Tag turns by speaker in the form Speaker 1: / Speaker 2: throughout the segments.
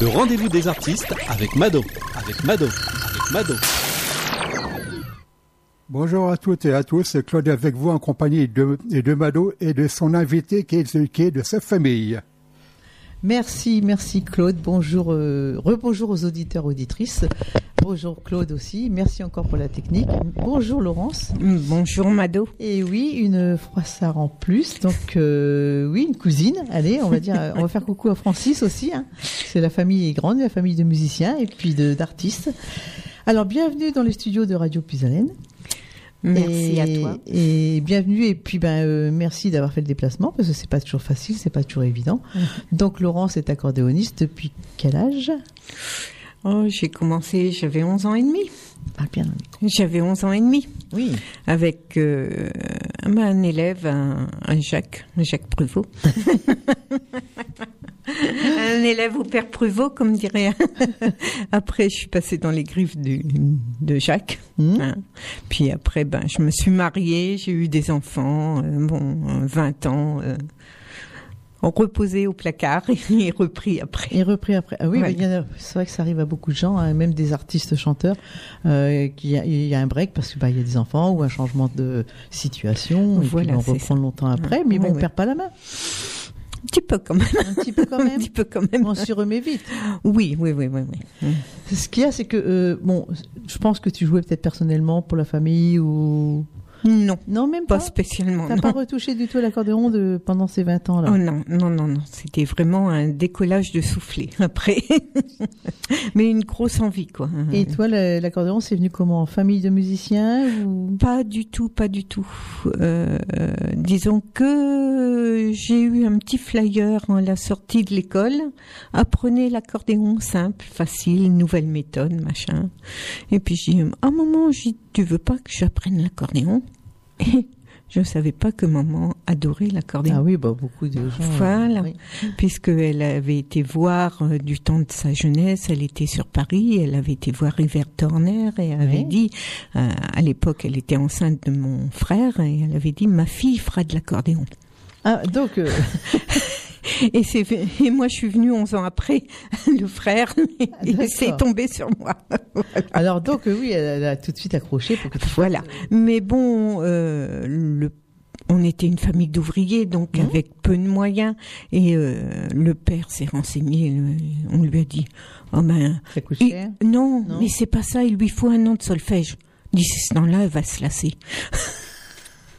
Speaker 1: Le rendez-vous des artistes avec Mado, avec Mado, avec Mado.
Speaker 2: Bonjour à toutes et à tous, Claude avec vous en compagnie de, Mado et de son invité qui qui est de sa famille.
Speaker 3: Merci, merci Claude. Bonjour, euh, rebonjour aux auditeurs, auditrices. Bonjour Claude aussi. Merci encore pour la technique. Bonjour Laurence.
Speaker 4: Bonjour Mado.
Speaker 3: Et oui, une froissard en plus. Donc euh, oui, une cousine. Allez, on va dire, on va faire coucou à Francis aussi. Hein. C'est la famille est grande, la famille de musiciens et puis d'artistes. Alors bienvenue dans les studios de Radio Puisalène.
Speaker 4: Merci
Speaker 3: et,
Speaker 4: à toi.
Speaker 3: Et bienvenue et puis ben euh, merci d'avoir fait le déplacement parce que c'est pas toujours facile, c'est pas toujours évident. Donc Laurence est accordéoniste depuis quel âge?
Speaker 4: Oh, j'ai commencé, j'avais 11 ans et demi.
Speaker 3: Ah bien.
Speaker 4: J'avais 11 ans et demi.
Speaker 3: Oui.
Speaker 4: Avec euh, un élève, un, un Jacques, un Jacques Pruvot. un élève au père Pruvot, comme dirait. après, je suis passée dans les griffes du, de Jacques.
Speaker 3: Mmh.
Speaker 4: Hein. Puis après, ben, je me suis mariée, j'ai eu des enfants, euh, bon, 20 ans. Euh, reposé au placard et repris après.
Speaker 3: Et repris après. Ah oui,
Speaker 4: Ouais.
Speaker 3: c'est vrai que ça arrive à beaucoup de gens, hein, même des artistes chanteurs, euh, qu'il y, a- il y a un break parce que bah, il y a des enfants ou un changement de situation. Et
Speaker 4: Voilà,
Speaker 3: puis on reprend
Speaker 4: ça.
Speaker 3: longtemps après, mais
Speaker 4: Ouais,
Speaker 3: bon, on
Speaker 4: ouais.
Speaker 3: perd pas la main.
Speaker 4: Un petit peu quand même.
Speaker 3: Un petit peu quand
Speaker 4: Un
Speaker 3: même.
Speaker 4: petit peu quand même.
Speaker 3: On s'y remet vite.
Speaker 4: Oui, oui, oui, oui. oui.
Speaker 3: Ce qu'il y a, c'est que euh, bon, je pense que tu jouais peut-être personnellement pour la famille ou
Speaker 4: Non,
Speaker 3: non même
Speaker 4: pas
Speaker 3: pas.
Speaker 4: spécialement.
Speaker 3: T'as pas retouché du tout l'accordéon de pendant ces 20 ans là.
Speaker 4: Oh non, non, non, non. C'était vraiment un décollage de soufflet après. Mais une grosse envie, quoi.
Speaker 3: Et toi, l'accordéon, c'est venu comment? En famille de musiciens ou?
Speaker 4: Pas du tout, pas du tout. Euh, euh, disons que j'ai eu un petit flyer à la sortie de l'école. Apprenez l'accordéon simple, facile, nouvelle méthode, machin. Et puis j'ai dit, ah maman, j'ai tu veux pas que j'apprenne l'accordéon? Et je savais pas que maman adorait l'accordéon.
Speaker 3: Ah oui, bah beaucoup de gens.
Speaker 4: Voilà.
Speaker 3: oui.
Speaker 4: puisqu'elle avait été voir euh, du temps de sa jeunesse, elle était sur Paris, elle avait été voir River Turner et avait
Speaker 3: Oui.
Speaker 4: dit, euh, à l'époque elle était enceinte de mon frère et elle avait dit ma fille fera de l'accordéon.
Speaker 3: Ah donc euh,
Speaker 4: Et c'est et moi je suis venue 11 ans après, le frère, et
Speaker 3: D'accord.
Speaker 4: c'est tombé sur moi.
Speaker 3: alors donc euh, oui, elle, a tout de suite accroché pour que tu
Speaker 4: Voilà. Mais bon, euh, le on était une famille d'ouvriers, donc
Speaker 3: Mhm.
Speaker 4: avec peu de moyens. Et euh, le père s'est renseigné. On lui a dit, oh ben,
Speaker 3: ça coûte
Speaker 4: il-
Speaker 3: cher.
Speaker 4: non,
Speaker 3: Non.
Speaker 4: mais c'est pas ça. Il lui faut un an de solfège. Il dit, ce temps-là, elle va se lasser.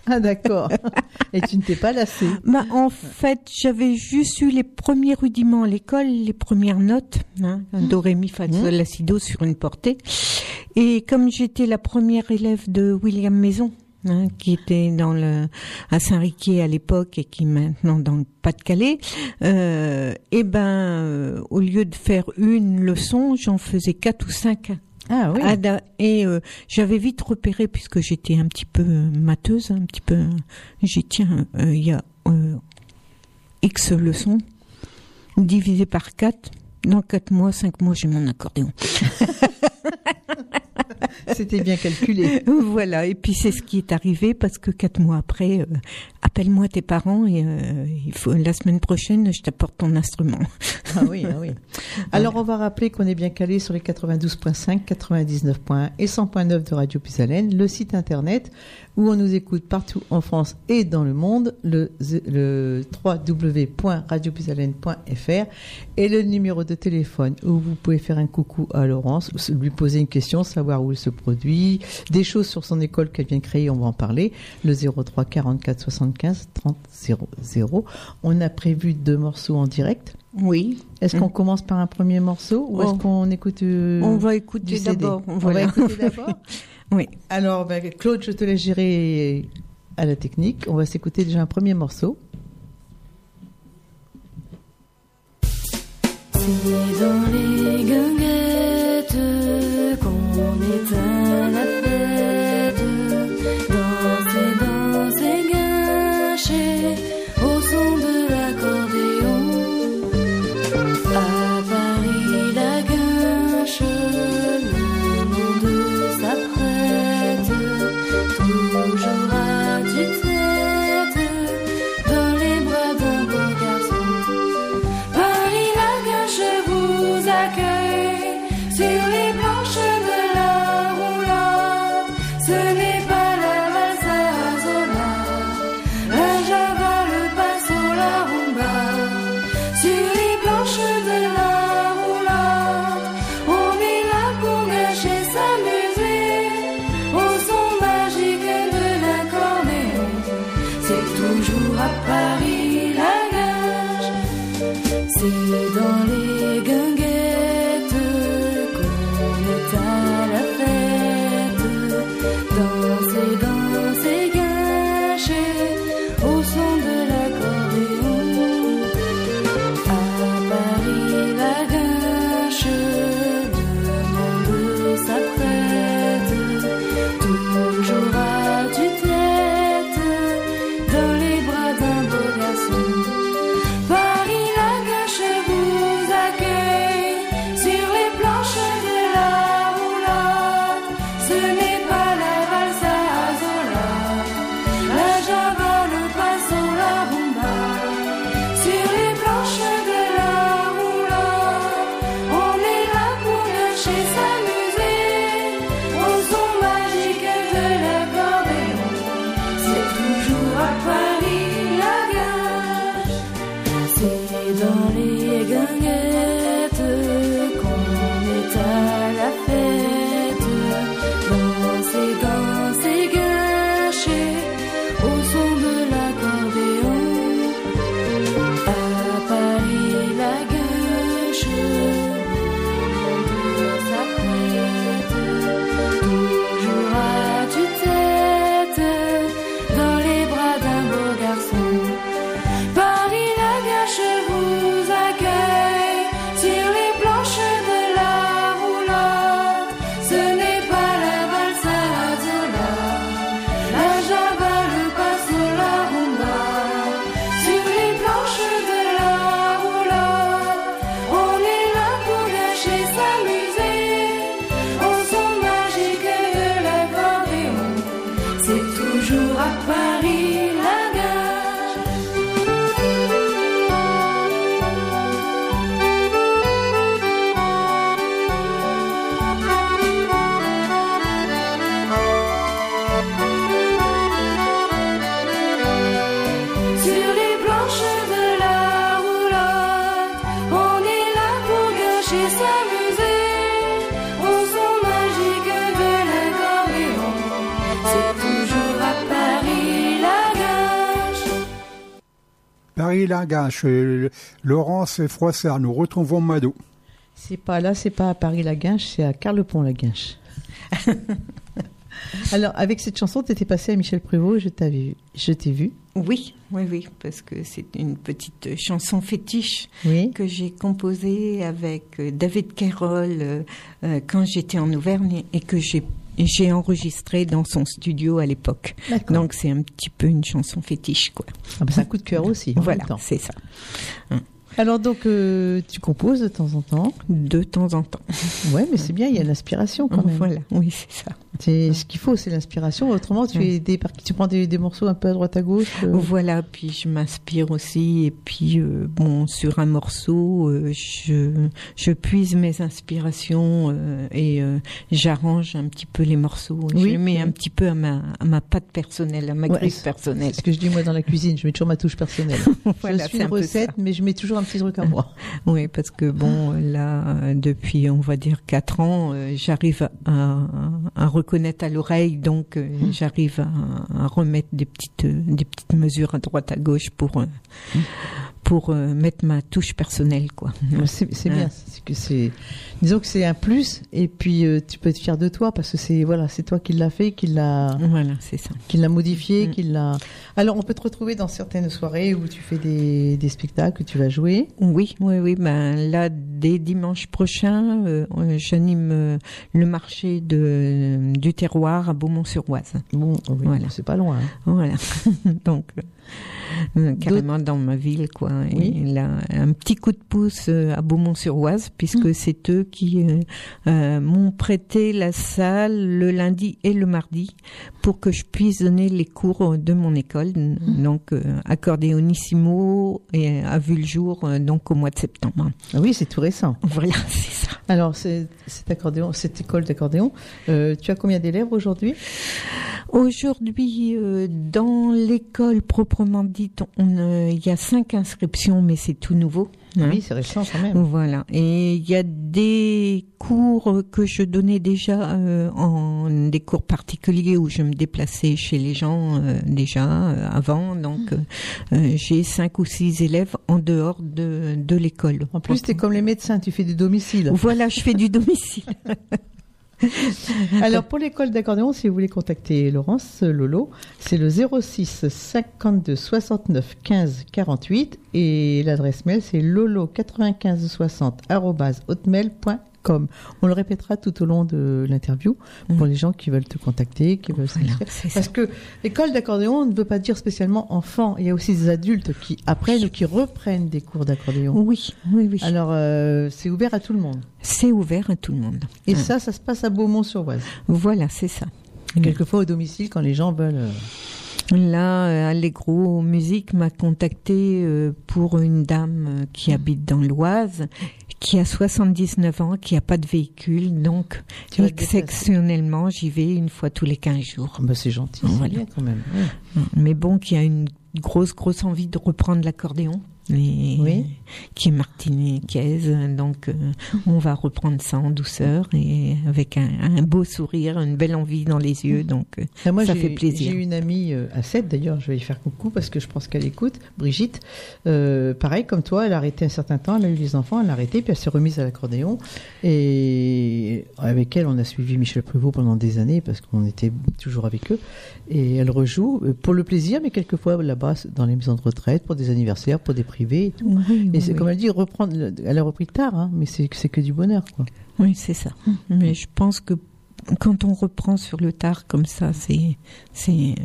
Speaker 3: Ah d'accord. Et tu ne t'es pas lassé.
Speaker 4: Bah, en fait, j'avais juste eu les premiers rudiments à l'école, les premières notes, hein, un do, ré, mi, fa, sol, la, si, do sur une portée. Et comme j'étais la première élève de William Maison, hein, qui était dans le, à Saint-Riquier à l'époque et qui est maintenant dans le Pas-de-Calais, euh, et ben, euh, au lieu de faire une leçon, j'en faisais quatre ou cinq
Speaker 3: Ah oui.
Speaker 4: Ada- et euh, j'avais vite repéré puisque j'étais un petit peu euh, mateuse, un petit peu. euh, J'ai tiens, euh, il y a euh, X leçons divisé par 4. Dans 4 mois, 5 mois, j'ai mon accordéon.
Speaker 3: C'était bien calculé.
Speaker 4: voilà, et puis c'est ce qui est arrivé parce que 4 mois après, euh, appelle-moi tes parents et euh, il faut, la semaine prochaine, je t'apporte ton instrument.
Speaker 3: Ah oui, ah oui. Alors on va rappeler qu'on est bien calé sur les 92.5, 99.1 et 100.9 de Radio Puisalène, le site internet où on nous écoute partout en France et dans le monde, le, le www.radiopuisalène.fr et le numéro de téléphone où vous pouvez faire un coucou à Laurence, lui poser une question, savoir où il se produit, des choses sur son école qu'elle vient de créer, on va en parler, le 03 44 75 30 00. On a prévu deux morceaux en direct.
Speaker 4: Oui.
Speaker 3: Est-ce qu'on commence par un premier morceau ou
Speaker 4: Oh.
Speaker 3: est-ce qu'on écoute euh,
Speaker 4: On va écouter d'abord.
Speaker 3: On va écouter d'abord.
Speaker 4: Oui.
Speaker 3: Alors, ben, Claude, je te laisse gérer à la technique. On va s'écouter déjà un premier morceau.
Speaker 5: C'est dans les guinguettes qu'on éteint la fête. Paris
Speaker 2: Lagache, euh, Laurence Froissart, nous retrouvons Mado.
Speaker 3: C'est pas là, c'est pas à Paris-la-Guinche, c'est à Carlepont-la-Guinche. Alors, avec cette chanson, tu étais passé à Michel Prévost, je t'avais vu. Je t'ai vu.
Speaker 4: Oui, oui, oui, parce que c'est une petite chanson fétiche
Speaker 3: Oui.
Speaker 4: que j'ai composée avec euh, David Carroll euh, quand j'étais en Auvergne et que j'ai j'ai enregistré dans son studio à l'époque. Donc c'est un petit peu une chanson fétiche, quoi.
Speaker 3: Ah bah, c'est un coup de cœur aussi.
Speaker 4: voilà, c'est ça.
Speaker 3: Alors, donc, euh, tu composes de temps en temps.
Speaker 4: De temps en temps.
Speaker 3: Ouais, mais c'est bien, il y a l'inspiration quand même.
Speaker 4: Voilà, oui, c'est ça.
Speaker 3: C'est ce qu'il faut, c'est l'inspiration. Autrement, tu es des tu prends des, des morceaux un peu à droite à gauche. euh,
Speaker 4: Voilà, puis je m'inspire aussi, et puis euh, bon, sur un morceau, je, je puise mes inspirations et j'arrange un petit peu les morceaux. Je
Speaker 3: Oui.
Speaker 4: les mets un petit peu à ma, à ma patte personnelle, à ma
Speaker 3: Ouais,
Speaker 4: personnelle.
Speaker 3: C'est ce que je dis moi dans la cuisine, je mets toujours ma touche personnelle.
Speaker 4: Voilà,
Speaker 3: je suis une recette, mais je mets toujours un à moi.
Speaker 4: Oui, parce que bon, là, depuis, on va dire, quatre ans, euh, j'arrive à, reconnaître à l'oreille, donc euh, j'arrive à, à remettre des petites, euh, des petites mesures à droite, à gauche pour, euh, pour euh, mettre ma touche personnelle, quoi.
Speaker 3: C'est c'est bien,
Speaker 4: Ouais.
Speaker 3: c'est que c'est, disons que c'est un plus, et puis euh, tu peux être fier de toi parce que c'est voilà, c'est toi qui l'as fait, qui l'a,
Speaker 4: Voilà, c'est ça.
Speaker 3: qui l'a modifié,
Speaker 4: Mm.
Speaker 3: qui l'a. Alors on peut te retrouver dans certaines soirées où tu fais des, des spectacles, où tu vas jouer.
Speaker 4: Oui, oui, oui. Ben là, dès dimanche prochain, euh, j'anime le marché de, du terroir à Beaumont-sur-Oise.
Speaker 3: Bon, oui,
Speaker 4: Voilà.
Speaker 3: c'est pas loin. hein.
Speaker 4: Voilà. Donc, carrément dans ma ville, quoi.
Speaker 3: Oui.
Speaker 4: Et là, un petit coup de pouce euh, à Beaumont-sur-Oise, puisque
Speaker 3: Mm.
Speaker 4: c'est eux qui euh, euh, m'ont prêté la salle le lundi et le mardi pour que je puisse donner les cours de mon école.
Speaker 3: Mm.
Speaker 4: Donc, euh, accordéonissimo et a vu le jour euh, donc au mois de septembre.
Speaker 3: Ah oui, c'est tout récent.
Speaker 4: Voilà, c'est ça.
Speaker 3: Alors cet accordéon, cette école d'accordéon, euh, tu as combien d'élèves aujourd'hui?
Speaker 4: Aujourd'hui, euh, dans l'école proprement dite, on, euh, il y a cinq inscriptions, mais c'est tout nouveau. hein.
Speaker 3: Oui, c'est récent quand même.
Speaker 4: Voilà. Et il y a des cours que je donnais déjà euh, en des cours particuliers où je me déplaçais chez les gens euh, déjà euh, avant. Donc, euh, j'ai cinq ou six élèves en dehors de, de l'école.
Speaker 3: En plus, tu es comme les médecins, tu fais du domicile.
Speaker 4: Voilà, je fais du domicile.
Speaker 3: Alors, pour l'école d'accordéon, si vous voulez contacter Laurence Lolo, c'est le 06 52 69 15 48 et l'adresse mail, c'est lolo9560 hotmail.com. On le répétera tout au long de l'interview pour les gens qui veulent te contacter, qui veulent
Speaker 4: Voilà, ça.
Speaker 3: Parce que l'école d'accordéon ne veut pas dire spécialement enfants. Il y a aussi des adultes qui apprennent ou qui reprennent des cours d'accordéon.
Speaker 4: Oui, oui, oui.
Speaker 3: Alors, euh, c'est ouvert à tout le monde.
Speaker 4: C'est ouvert à tout le monde.
Speaker 3: Et
Speaker 4: Hein.
Speaker 3: ça, ça se passe à Beaumont-sur-Oise.
Speaker 4: Voilà, c'est ça.
Speaker 3: Et Quelquefois au domicile quand les gens veulent. euh,
Speaker 4: Là, euh, Allegro Musique m'a contacté pour une dame qui habite dans l'Oise, qui a 79 ans, qui a pas de véhicule, donc
Speaker 3: Tu
Speaker 4: exceptionnellement, j'y vais une fois tous les 15 jours.
Speaker 3: Ah bah, c'est gentil,
Speaker 4: Voilà.
Speaker 3: bien quand même. ouais.
Speaker 4: Mais bon, qui a une grosse, grosse envie de reprendre l'accordéon.
Speaker 3: Oui.
Speaker 4: qui est martiniquaise, donc euh, on va reprendre ça en douceur et avec un, un beau sourire, une belle envie dans les yeux, donc euh,
Speaker 3: Ah, moi,
Speaker 4: ça fait plaisir.
Speaker 3: J'ai une amie euh, à 7 d'ailleurs, je vais lui faire coucou parce que je pense qu'elle écoute, Brigitte. Euh, pareil, comme toi, elle a arrêté un certain temps, elle a eu les enfants, elle a arrêté, puis elle s'est remise à l'accordéon. Et avec elle, on a suivi Michel Prévost pendant des années parce qu'on était toujours avec eux. Et elle rejoue pour le plaisir, mais quelquefois là-bas, dans les maisons de retraite, pour des anniversaires, pour des privés et tout.
Speaker 4: Oui,
Speaker 3: Et
Speaker 4: oui,
Speaker 3: c'est
Speaker 4: oui.
Speaker 3: comme elle dit, reprendre. le- Elle a repris tard, hein, mais c'est que du bonheur, quoi.
Speaker 4: Oui, c'est ça. Mais je pense que quand on reprend sur le tard comme ça, c'est c'est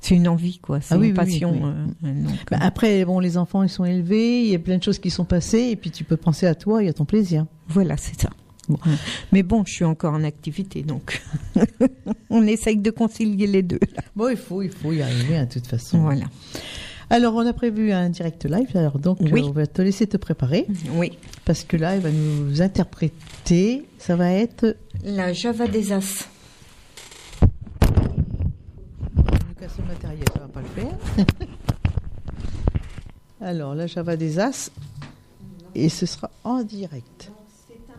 Speaker 4: c'est une envie quoi, c'est
Speaker 3: Ah oui,
Speaker 4: une
Speaker 3: oui,
Speaker 4: passion.
Speaker 3: oui.
Speaker 4: euh, donc,
Speaker 3: Bah, après, bon, les enfants, ils sont élevés, il y a plein de choses qui sont passées, et puis tu peux penser à toi et à ton plaisir.
Speaker 4: voilà, c'est ça.
Speaker 3: Bon.
Speaker 4: Mais bon, je suis encore en activité, donc on essaye de concilier les deux. là.
Speaker 3: Bon, il faut, il faut y arriver, hein, de toute façon.
Speaker 4: Voilà.
Speaker 3: Alors, on a prévu un direct live, alors donc,
Speaker 4: Oui.
Speaker 3: euh, on va te laisser te préparer,
Speaker 4: Oui.
Speaker 3: parce que là, il va nous interpréter, ça va être...
Speaker 4: La Java des As.
Speaker 3: nous casser le matériel, ça va pas le faire. alors, la Java des As, et ce sera en direct.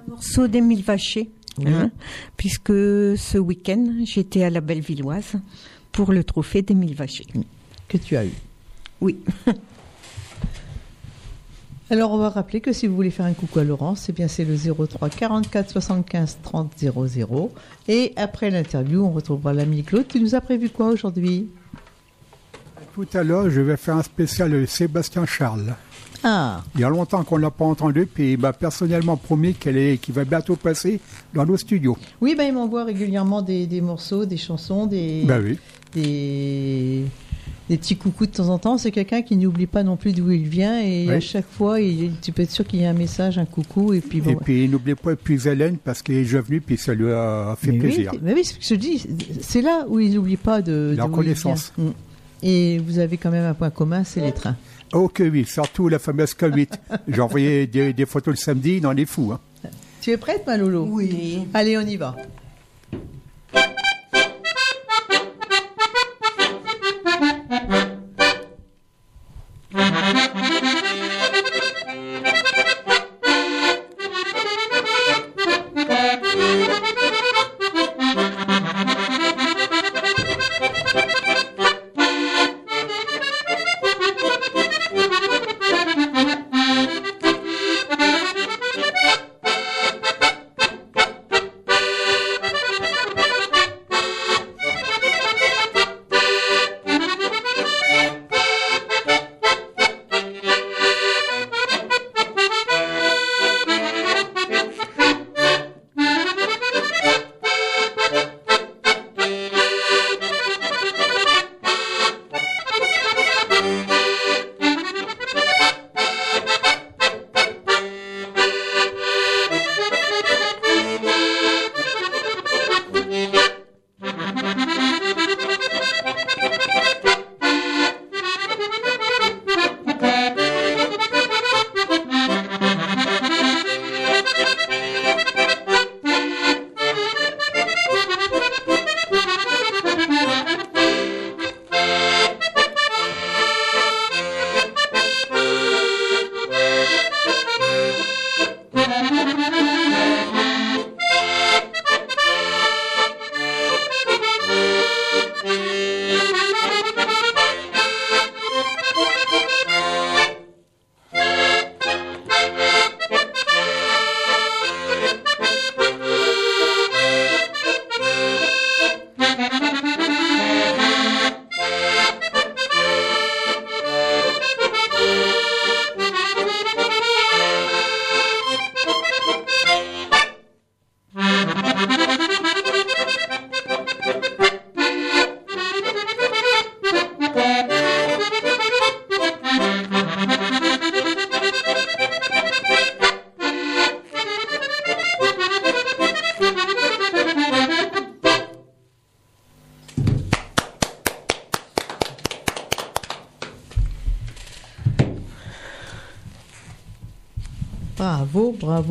Speaker 4: morceau d'Émile Vacher,
Speaker 3: Oui.
Speaker 4: hein, puisque ce week-end, j'étais à la Bellevilloise pour le trophée d'Émile Vacher.
Speaker 3: que tu as eu.
Speaker 4: Oui.
Speaker 3: Alors, on va rappeler que si vous voulez faire un coucou à Laurence, eh bien, c'est le 03 44 75 30 00. Et après l'interview, on retrouvera l'ami Claude. Tu nous as prévu quoi aujourd'hui?
Speaker 2: Tout à l'heure, je vais faire un spécial Sébastien Charles.
Speaker 3: Ah,
Speaker 2: Il y a longtemps qu'on ne l'a pas entendu, puis il m'a personnellement promis qu'elle est, qu'il va bientôt passer dans nos studios.
Speaker 3: oui, ben, il m'envoie régulièrement des, des morceaux, des chansons, des,
Speaker 2: Ben oui.
Speaker 3: des, des petits coucous de temps en temps. C'est quelqu'un qui n'oublie pas non plus d'où il vient. Et
Speaker 2: Oui.
Speaker 3: à chaque fois, il- tu peux être sûr qu'il y a un message, un coucou. Et puis, bon,
Speaker 2: Et puis n'oubliez pas puis Hélène parce qu'elle est déjà venue, puis ça lui a fait
Speaker 3: mais
Speaker 2: plaisir.
Speaker 3: Oui, mais oui, c'est ce que je dis. C'est là où il n'oublie pas de.
Speaker 2: La reconnaissance.
Speaker 3: vient. Mm. Et vous avez quand même un point commun, c'est les trains.
Speaker 2: Oh que oui, surtout la fameuse K8. J'ai envoyé des, des photos le samedi, il en est fou. Hein.
Speaker 3: Tu es prête, ma Lolo
Speaker 4: Oui.
Speaker 3: Allez, on y va.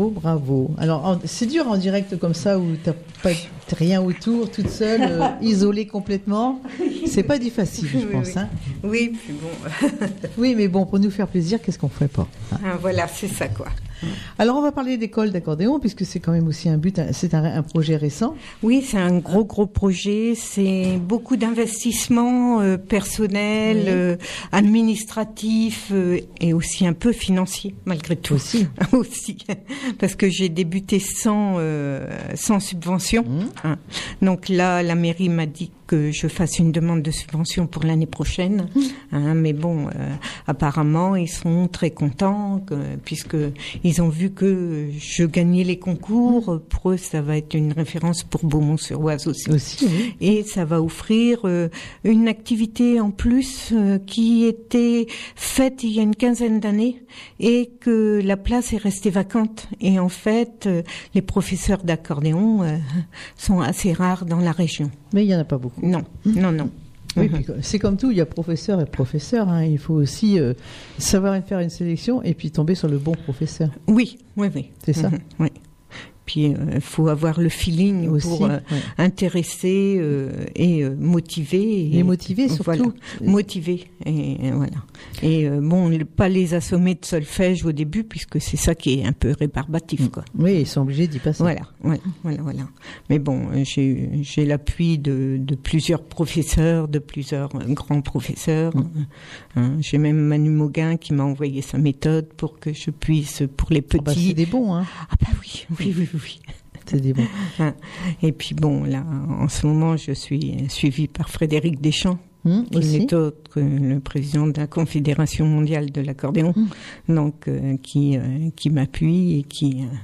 Speaker 3: Bravo, bravo. Alors, c'est dur en direct comme ça où t'as pas rien autour, toute seule, euh, isolée complètement. C'est pas du facile, je
Speaker 4: Oui,
Speaker 3: pense.
Speaker 4: oui.
Speaker 3: hein.
Speaker 4: Oui, puis bon,
Speaker 3: Oui, mais bon, pour nous faire plaisir, qu'est-ce qu'on ferait pas hein
Speaker 4: ah, voilà, c'est ça quoi.
Speaker 3: Alors, on va parler d'école d'accordéon, puisque c'est quand même aussi un but, c'est un, un projet récent.
Speaker 4: Oui, c'est un gros gros projet. C'est beaucoup d'investissements euh, personnels,
Speaker 3: Oui.
Speaker 4: euh, administratifs euh, et aussi un peu financiers malgré tout.
Speaker 3: Aussi.
Speaker 4: aussi, parce que j'ai débuté sans sans subvention.
Speaker 3: Mmh.
Speaker 4: hein. Donc là, la mairie m'a dit que je fasse une demande de subvention pour l'année prochaine. Hein, mais bon, euh, apparemment, ils sont très contents que- puisque ils ont vu que je gagnais les concours. Pour eux, ça va être une référence pour Beaumont-sur-Oise aussi.
Speaker 3: Aussi, oui.
Speaker 4: Et ça va offrir euh, une activité en plus euh, qui était faite il y a une quinzaine d'années et que la place est restée vacante. Et en fait, les professeurs d'accordéon sont assez rares dans la région.
Speaker 3: Mais il y en a pas beaucoup.
Speaker 4: Non, non, non.
Speaker 3: Oui,
Speaker 4: Mhm.
Speaker 3: c'est comme tout, il y a professeur et professeur. hein. Il faut aussi euh, savoir faire une sélection et puis tomber sur le bon professeur.
Speaker 4: Oui, oui, oui.
Speaker 3: C'est ça
Speaker 4: Mhm, oui. Puis il faut avoir le feeling
Speaker 3: Aussi.
Speaker 4: pour euh,
Speaker 3: ouais.
Speaker 4: intéresser euh, et euh, motiver.
Speaker 3: Les motiver surtout.
Speaker 4: Voilà. motiver et euh, voilà et euh, bon pas les assommer de solfège au début puisque c'est ça qui est un peu rébarbatif quoi
Speaker 3: Oui, ils sont obligés d'y passer.
Speaker 4: voilà voilà voilà voilà mais bon euh, j'ai l'appui de, de plusieurs professeurs de plusieurs euh, grands professeurs
Speaker 3: Mm.
Speaker 4: Hein, j'ai même Manu Mauguin qui m'a envoyé sa méthode pour que je puisse pour les
Speaker 3: Oh, bah,
Speaker 4: petits
Speaker 3: c'est des bons, hein.
Speaker 4: ah bah oui oui oui oui.
Speaker 3: C'est des bons.
Speaker 4: et puis bon là en ce moment je suis suivie par Frédéric Deschamps
Speaker 3: Hum,
Speaker 4: qui n'est autre que le président de la Confédération mondiale de l'accordéon, donc euh, qui euh, qui m'appuie et qui euh,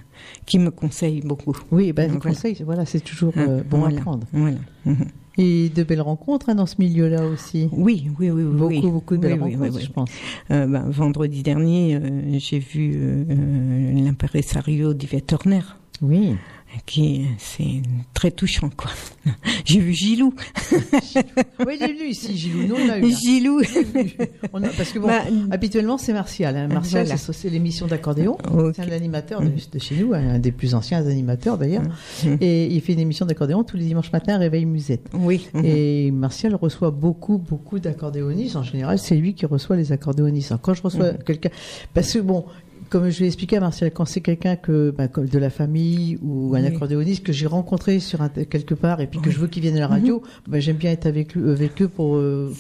Speaker 4: qui me conseille beaucoup.
Speaker 3: Oui, ben, le
Speaker 4: Donc, voilà.
Speaker 3: conseil, voilà, c'est toujours
Speaker 4: Hein,
Speaker 3: bon
Speaker 4: voilà,
Speaker 3: à prendre.
Speaker 4: Voilà. Mhm.
Speaker 3: Et de belles rencontres hein, dans ce milieu-là aussi.
Speaker 4: Oui, oui, oui.
Speaker 3: Beaucoup,
Speaker 4: oui.
Speaker 3: beaucoup de belles
Speaker 4: Oui,
Speaker 3: rencontres,
Speaker 4: oui,
Speaker 3: je pense.
Speaker 4: Euh, ben, vendredi dernier, euh, j'ai vu euh, euh, l'impresario d'Yvette Horner.
Speaker 3: Oui.
Speaker 4: Qui c'est très touchant quoi. J'ai vu Gilou,
Speaker 3: Oui, j'ai lu ici, Gilou. Non, on l'a eu. là.
Speaker 4: Gilou.
Speaker 3: On a- parce que bon,
Speaker 4: Bah,
Speaker 3: habituellement, c'est Martial. hein. Martial,
Speaker 4: Voilà.
Speaker 3: c'est l'émission d'accordéon. C'est un animateur de, de chez nous, un des plus anciens animateurs d'ailleurs.
Speaker 4: Mhm.
Speaker 3: Et il fait une émission d'accordéon tous les dimanches matins à Réveil Musette.
Speaker 4: Oui. mhm.
Speaker 3: Et Martial reçoit beaucoup, beaucoup d'accordéonistes. En général, c'est lui qui reçoit les accordéonistes. Alors, quand je reçois quelqu'un, parce que bon, comme je l'ai expliqué à Martial, quand c'est quelqu'un que comme de la famille ou un
Speaker 4: Oui.
Speaker 3: accordéoniste que j'ai rencontré sur un, quelque part et puis que je veux qu'il vienne à la radio, ben, j'aime bien être avec, avec eux pour, euh,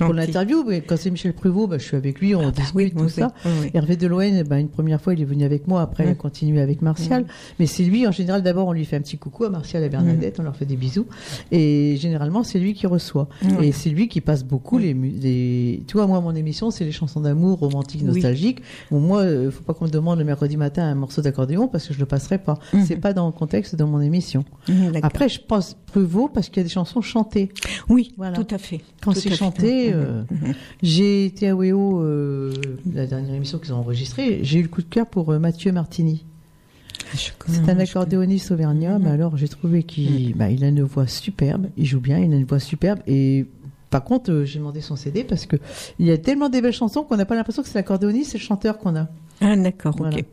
Speaker 3: pour l'interview. Mais quand c'est Michel Pruvot, ben, je suis avec lui, on
Speaker 4: Ah bah
Speaker 3: discute
Speaker 4: oui,
Speaker 3: tout ça. Hervé Deloyen, ben, une première fois, il est venu avec moi. Après, il a continué avec Martial. Mais c'est lui, en général, d'abord, on lui fait un petit coucou à Martial et Bernadette, on leur fait des bisous. Et généralement, c'est lui qui reçoit.
Speaker 4: Mm.
Speaker 3: Et c'est lui qui passe beaucoup les, les... Tu vois, moi, mon émission, c'est les chansons d'amour romantiques, nostalgiques. Bon, moi, euh, faut pas qu'on me demande le mercredi matin un morceau d'accordéon parce que je le passerai pas.
Speaker 4: Mhm.
Speaker 3: C'est pas dans le contexte de mon émission.
Speaker 4: Mhm.
Speaker 3: Après, je pense Pruvot parce qu'il y a des chansons chantées.
Speaker 4: oui,
Speaker 3: Voilà.
Speaker 4: tout à fait.
Speaker 3: Quand c'est chanté,
Speaker 4: Mhm,
Speaker 3: euh,
Speaker 4: mhm.
Speaker 3: j'ai été à WEO, euh, la dernière émission qu'ils ont enregistrée, j'ai eu le coup de cœur pour euh, Mathieu Martini.
Speaker 4: Je
Speaker 3: C'est un accordéoniste auvergnat, mais alors j'ai trouvé qu'il bah, il a une voix superbe, il joue bien, il a une voix superbe et par contre j'ai demandé son CD parce que il y a tellement des belles chansons qu'on n'a pas l'impression que c'est l'accordéoniste, c'est le chanteur qu'on a.
Speaker 4: Ah d'accord,
Speaker 3: Voilà.
Speaker 4: ok.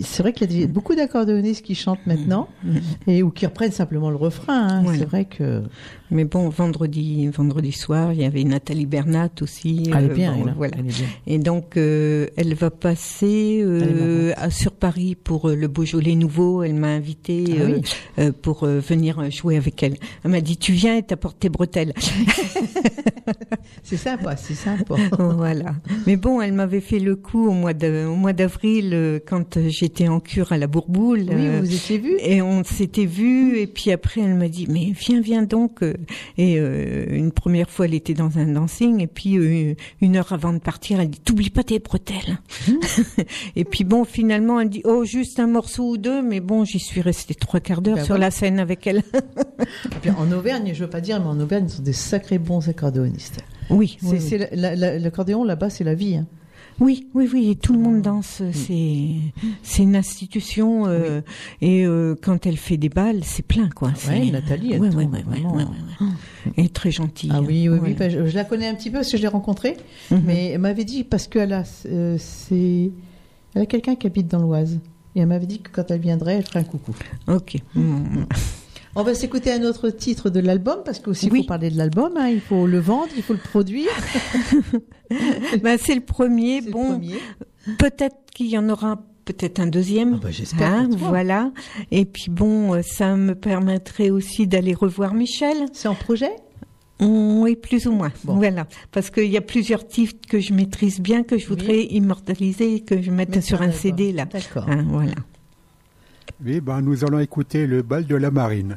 Speaker 3: C'est vrai qu'il y a beaucoup d'accordéonistes qui chantent maintenant
Speaker 4: Mhm.
Speaker 3: et ou qui reprennent simplement le refrain. hein.
Speaker 4: Voilà.
Speaker 3: C'est vrai que
Speaker 4: Mais bon, vendredi, vendredi soir, il y avait Nathalie Bernat aussi.
Speaker 3: elle est bien. elle, hein.
Speaker 4: voilà.
Speaker 3: Elle est bien.
Speaker 4: Et donc, euh, elle va passer euh,
Speaker 3: Elle est
Speaker 4: à, sur Paris pour le Beaujolais nouveau. Elle m'a invité
Speaker 3: Ah oui.
Speaker 4: pour venir jouer avec elle. Elle m'a dit, tu viens et t'apportes tes bretelles.
Speaker 3: C'est sympa, c'est sympa.
Speaker 4: voilà. Mais bon, elle m'avait fait le coup au mois de- au mois d'avril euh, quand euh, j'étais en cure à la Bourboule.
Speaker 3: Oui,
Speaker 4: euh,
Speaker 3: vous vous étiez vu
Speaker 4: Et on s'était vu et puis après elle m'a dit mais viens viens donc euh, et euh, une première fois elle était dans un dancing et puis euh, une heure avant de partir elle dit t'oublies pas tes bretelles et puis bon finalement elle dit oh juste un morceau ou deux mais bon j'y suis restée trois quarts d'heure
Speaker 3: Ben
Speaker 4: sur
Speaker 3: voilà.
Speaker 4: la scène avec elle
Speaker 3: Et puis, en Auvergne, je veux pas dire, mais en Auvergne, ils sont des sacrés bons accordéonistes.
Speaker 4: oui
Speaker 3: C'est l'accordéon là-bas, c'est la vie. hein.
Speaker 4: Oui oui oui tout le monde danse c'est c'est une institution euh, et euh, quand elle fait des balles c'est plein quoi
Speaker 3: Ouais,
Speaker 4: C'est-
Speaker 3: Nathalie, elle
Speaker 4: ouais,
Speaker 3: tourne
Speaker 4: ouais, ouais, elle est très gentille
Speaker 3: Ah oui, oui, oui. Bah, je, je la connais un petit peu parce que je l'ai rencontrée,
Speaker 4: Mhm.
Speaker 3: mais elle m'avait dit parce qu'elle a, euh, c'est, elle a quelqu'un qui habite dans l'Oise. Et elle m'avait dit que quand elle viendrait, elle ferait un coucou.
Speaker 4: Ok. Mm.
Speaker 3: On va s'écouter un autre titre de l'album, parce qu'aussi il
Speaker 4: Oui.
Speaker 3: faut parler de l'album, hein, il faut le vendre, il faut le produire.
Speaker 4: Ben, c'est le premier. Bon,
Speaker 3: premier.
Speaker 4: peut-être qu'il y en aura peut-être un deuxième.
Speaker 3: Ah bah, j'espère
Speaker 4: Hein, voilà. Et puis bon, euh, ça me permettrait aussi d'aller revoir Michel.
Speaker 3: C'est en projet?
Speaker 4: Oui, plus ou moins.
Speaker 3: Bon.
Speaker 4: Voilà. Parce qu'il y a plusieurs titres que je maîtrise bien, que je voudrais immortaliser, que je mette sur un. CD là.
Speaker 3: D'accord.
Speaker 4: Hein, voilà.
Speaker 2: Oui, ben, nous allons écouter le bal de la marine.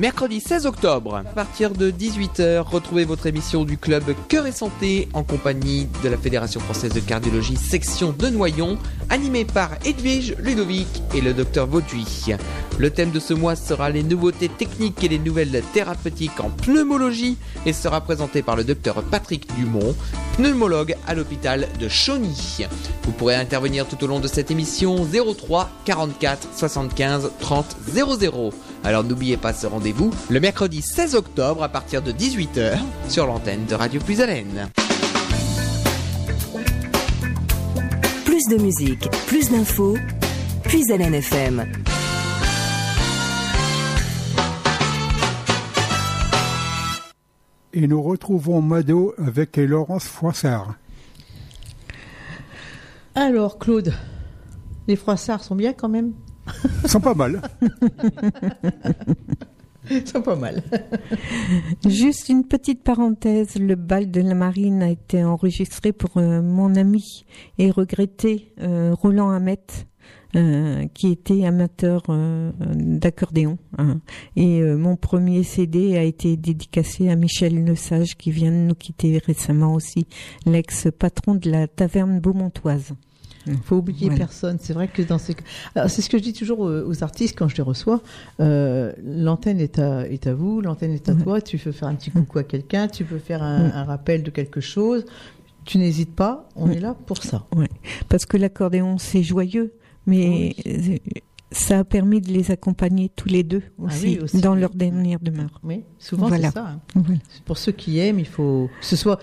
Speaker 6: Mercredi 16 octobre, à partir de 18h, retrouvez votre émission du club Cœur et Santé en compagnie de la Fédération française de cardiologie section de Noyon, animée par Edwige Ludovic et le docteur Vauduit. Le thème de ce mois sera les nouveautés techniques et les nouvelles thérapeutiques en pneumologie et sera présenté par le docteur Patrick Dumont, pneumologue à l'hôpital de Chauny. Vous pourrez intervenir tout au long de cette émission 03 44 75 30 00. Alors n'oubliez pas ce rendez-vous le mercredi 16 octobre à partir de 18h sur l'antenne de Radio Plus Haleine.
Speaker 7: Plus de musique, plus d'infos, puis Haleine FM.
Speaker 2: Et nous retrouvons Mado avec Laurence Froissart.
Speaker 3: Alors, Claude, les froissards sont bien quand même?
Speaker 2: Ils sont pas mal.
Speaker 3: Ils sont pas mal.
Speaker 4: Juste une petite parenthèse, le bal de la marine a été enregistré pour euh, mon ami et regretté euh, Roland Hamet, euh, qui était amateur euh, d'accordéon. hein. Et euh, mon premier CD a été dédicacé à Michel Lesage, qui vient de nous quitter récemment aussi, l'ex-patron de la taverne beaumontoise.
Speaker 3: Faut oublier
Speaker 4: Voilà.
Speaker 3: personne. C'est vrai que dans ces. Alors, c'est ce que je dis toujours aux, aux artistes quand je les reçois. Euh, l'antenne est à, est à vous, l'antenne est à
Speaker 4: Ouais.
Speaker 3: toi. Tu veux faire un petit coucou à quelqu'un, tu veux faire un,
Speaker 4: Ouais.
Speaker 3: un rappel de quelque chose. Tu n'hésites pas. On
Speaker 4: Ouais.
Speaker 3: est là pour ça.
Speaker 4: Parce que l'accordéon, c'est joyeux, mais ça a permis de les accompagner tous les deux
Speaker 3: Ah
Speaker 4: aussi,
Speaker 3: oui, aussi.
Speaker 4: dans leur dernière demeure.
Speaker 3: Oui, souvent
Speaker 4: Voilà.
Speaker 3: c'est ça. hein.
Speaker 4: Voilà.
Speaker 3: Pour ceux qui aiment, il faut que ce soit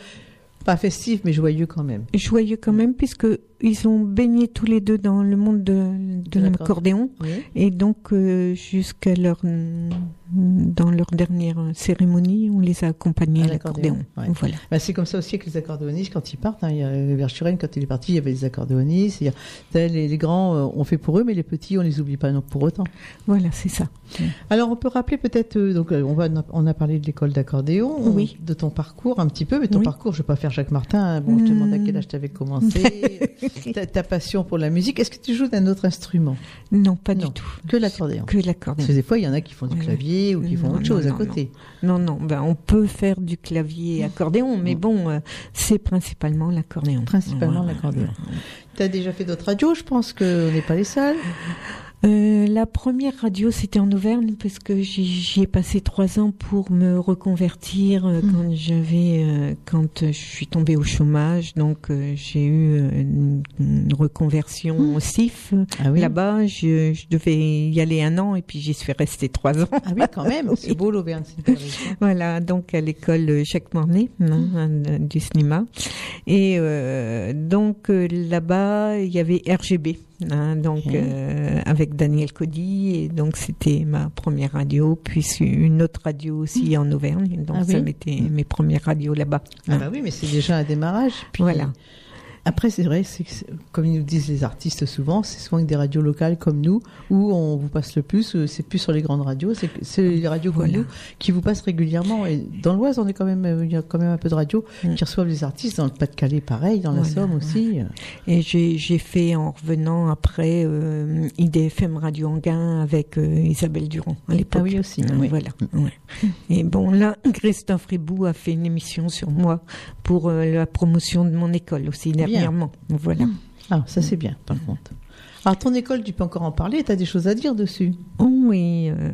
Speaker 3: pas festif mais joyeux quand même.
Speaker 4: Joyeux quand même, puisque ils ont baigné tous les deux dans le monde de, l'accordéon.
Speaker 3: Oui.
Speaker 4: Et donc, euh, jusqu'à leur, dans leur dernière cérémonie, on les a accompagnés
Speaker 3: À l'accordéon, ouais.
Speaker 4: Voilà.
Speaker 3: Bah, c'est comme ça aussi avec les accordéonistes quand ils partent. Hein. Il y a Hubert Schuren, quand il est parti, il y avait les accordéonistes. Il y a- t'as les, les grands, euh, on fait pour eux, mais les petits, on les oublie pas non pour autant.
Speaker 4: Voilà, c'est ça.
Speaker 3: Alors, on peut rappeler peut-être, euh, donc, euh, on, va, on a parlé de l'école d'accordéon,
Speaker 4: Oui.
Speaker 3: de ton parcours un petit peu, mais ton
Speaker 4: Oui.
Speaker 3: parcours, je vais pas faire Jacques Martin. hein. Bon, je te demande à quel âge tu avais commencé, ta, ta passion pour la musique. Est-ce que tu joues d'un autre instrument?
Speaker 4: Non, pas
Speaker 3: Non.
Speaker 4: du tout.
Speaker 3: que l'accordéon
Speaker 4: Que
Speaker 3: Parce
Speaker 4: l'accordéon.
Speaker 3: que des fois, il y en a qui font du
Speaker 4: Oui.
Speaker 3: clavier ou qui font
Speaker 4: Non,
Speaker 3: autre chose
Speaker 4: non,
Speaker 3: à côté.
Speaker 4: Non, non, ben, on peut faire du clavier accordéon, mais bon, euh, c'est principalement l'accordéon.
Speaker 3: Principalement l'accordéon. Tu as déjà fait d'autres radios, je pense qu'on n'est pas les seuls.
Speaker 4: Euh, la première radio, c'était en Auvergne parce que j'y ai passé trois ans pour me reconvertir euh,
Speaker 3: Mhm.
Speaker 4: quand j'avais, euh, quand je suis tombée au chômage. Donc euh, j'ai eu une, une reconversion au CIF
Speaker 3: Ah oui.
Speaker 4: là-bas. Je, je devais y aller un an et puis j'y suis restée trois ans.
Speaker 3: Ah oui, quand même. C'est beau l'Auvergne.
Speaker 4: Voilà, donc à l'école Jacques Mornay hein, du cinéma. Et euh, donc là-bas, il y avait RGB. Hein, donc euh, avec Daniel Cody et donc c'était ma première radio puis une autre radio aussi en Auvergne donc
Speaker 3: Ah
Speaker 4: ça
Speaker 3: oui.
Speaker 4: m'était mes premières radios là-bas
Speaker 3: Ah bah oui, mais c'est déjà un démarrage. Puis
Speaker 4: Voilà.
Speaker 3: Après, c'est vrai, c'est comme ils nous disent les artistes souvent, c'est souvent des radios locales comme nous, où on vous passe le plus, euh, c'est plus sur les grandes radios, c'est les radios comme
Speaker 4: Voilà.
Speaker 3: nous qui vous passent régulièrement. Et dans l'Oise, on est quand même, euh, il y a quand même un peu de radios
Speaker 4: Mm.
Speaker 3: qui reçoivent les artistes. Dans le Pas-de-Calais, pareil, dans la
Speaker 4: Voilà,
Speaker 3: Somme aussi.
Speaker 4: et j'ai fait en revenant après euh, IDFM Radio Anguin avec euh, Isabelle Durand à l'époque
Speaker 3: Ah oui, aussi, oui.
Speaker 4: voilà ouais. et bon là Christophe Ribou a fait une émission sur moi pour euh, la promotion de mon école aussi dernièrement voilà.
Speaker 3: Ah, ça c'est bien, par contre. Alors, ton école, tu peux encore en parler, tu as des choses à dire dessus.
Speaker 4: Oh oui, euh,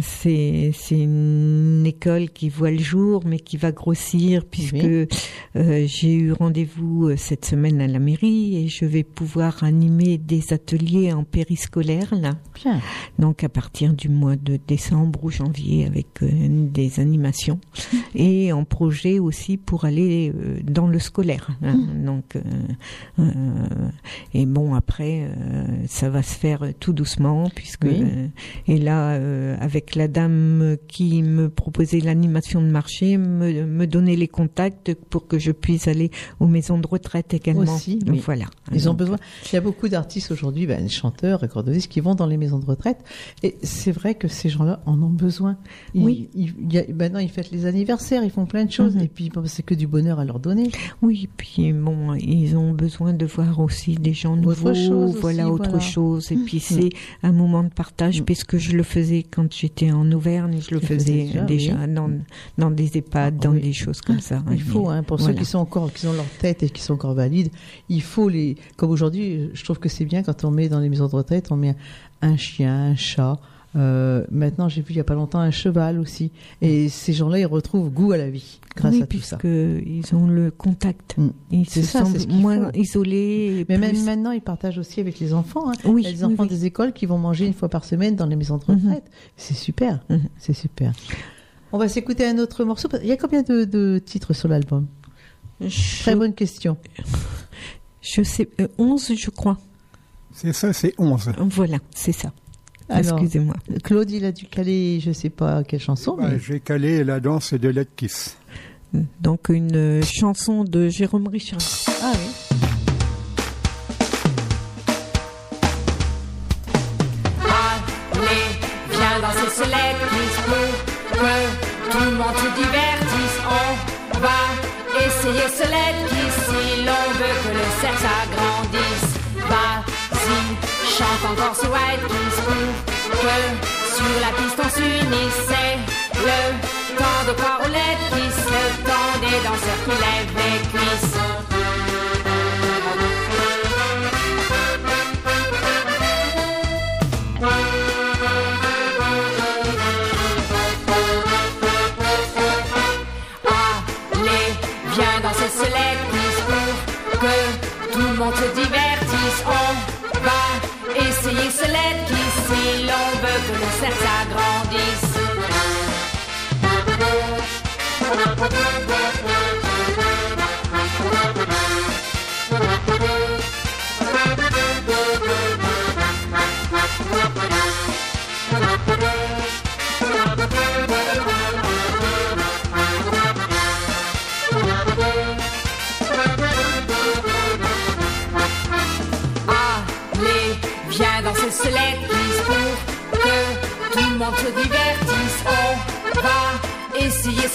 Speaker 4: c'est c'est une école qui voit le jour, mais qui va grossir puisque
Speaker 3: Oui.
Speaker 4: euh, j'ai eu rendez-vous euh, cette semaine à la mairie et je vais pouvoir animer des ateliers en périscolaire là.
Speaker 3: Bien.
Speaker 4: Donc à partir du mois de décembre ou janvier avec euh, des animations et en projet aussi pour aller euh, dans le scolaire. hein. Donc euh, euh, et bon après euh, ça va se faire tout doucement puisque
Speaker 3: Oui.
Speaker 4: euh, et là euh, avec la dame qui me proposait l'animation de marché me, me donnait les contacts pour que je puisse aller aux maisons de retraite également.
Speaker 3: Aussi,
Speaker 4: Donc,
Speaker 3: oui.
Speaker 4: Voilà.
Speaker 3: Ils ont besoin. Il y a beaucoup d'artistes aujourd'hui, ben, des chanteurs, accordéonistes, qui vont dans les maisons de retraite. Et c'est vrai que ces gens-là en ont besoin. Ils-
Speaker 4: Oui.
Speaker 3: ils- il y a- maintenant, ils fêtent les anniversaires, ils font plein de choses.
Speaker 4: Mhm.
Speaker 3: Et puis, bon, c'est que du bonheur à leur donner.
Speaker 4: Oui, puis bon, ils ont besoin de voir aussi des gens
Speaker 3: Autre
Speaker 4: nouveaux,
Speaker 3: chose aussi,
Speaker 4: voilà autre
Speaker 3: voilà.
Speaker 4: chose. Et puis c'est un moment de partage,
Speaker 3: Mm.
Speaker 4: puisque je le faisais quand j'étais en Auvergne, je le faisais
Speaker 3: déjà,
Speaker 4: dans dans des EHPAD,
Speaker 3: Ah,
Speaker 4: dans
Speaker 3: oui.
Speaker 4: des choses comme ça.
Speaker 3: Il faut, hein, pour
Speaker 4: Voilà.
Speaker 3: ceux qui sont encore, qui ont leur tête et qui sont encore valides, il faut les. Comme aujourd'hui, je trouve que c'est bien quand on met dans les maisons de retraite, on met un chien, un chat. Euh, maintenant, j'ai vu il y a pas longtemps un cheval aussi. Et ces gens-là, ils retrouvent goût à la vie grâce
Speaker 4: oui,
Speaker 3: à tout ça.
Speaker 4: puisque ils ont le contact.
Speaker 3: Mm.
Speaker 4: Ils se
Speaker 3: ça,
Speaker 4: sentent moins
Speaker 3: faut.
Speaker 4: isolés.
Speaker 3: Mais
Speaker 4: plus-
Speaker 3: même maintenant, ils partagent aussi avec les enfants. hein.
Speaker 4: Oui,
Speaker 3: Il y a des enfants
Speaker 4: oui.
Speaker 3: des écoles qui vont manger une fois par semaine dans les maisons de
Speaker 4: Mhm.
Speaker 3: retraite. C'est super.
Speaker 4: Mhm.
Speaker 3: C'est super. On va s'écouter un autre morceau. Il y a combien de, de titres sur l'album?
Speaker 4: Je,
Speaker 3: Très bonne question.
Speaker 4: je sais, euh, 11 je crois.
Speaker 2: C'est ça, c'est 11.
Speaker 4: Voilà, c'est ça. Excusez-moi.
Speaker 3: Claude, il a dû caler, je sais pas quelle chanson,
Speaker 2: Bah,
Speaker 3: mais
Speaker 2: J'ai calé la danse de Led Kiss.
Speaker 4: Donc une euh, chanson de Jérôme Richard.
Speaker 3: ah oui.
Speaker 5: Allez, viens danser ce lait kiss pour que tout le monde se divertisse. On va essayer ce lait kiss si l'on veut que le cercle s'agrandisse. Chante encore ce white pour que sur la piste on s'unisse. C'est le temps de au lait kiss, le temps des danseurs qui lèvent les cuisses. Bye.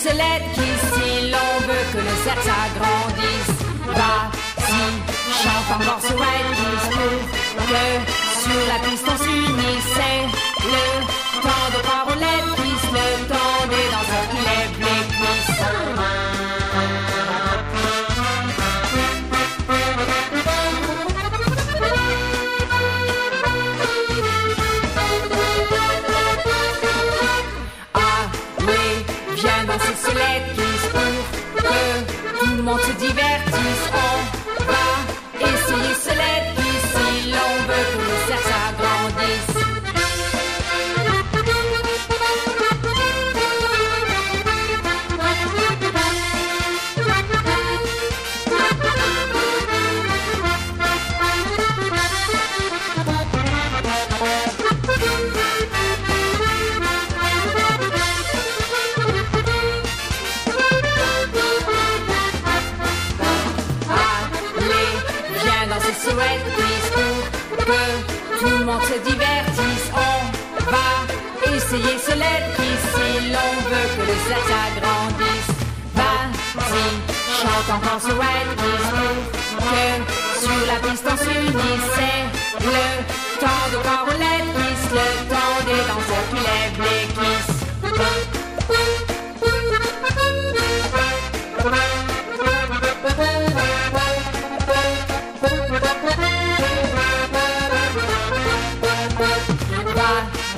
Speaker 5: Essayer ce lait glisse si l'on veut que le cercle s'agrandisse. Vas-y, chante encore ce lait glisse pour que sur la piste on s'unisse. C'est le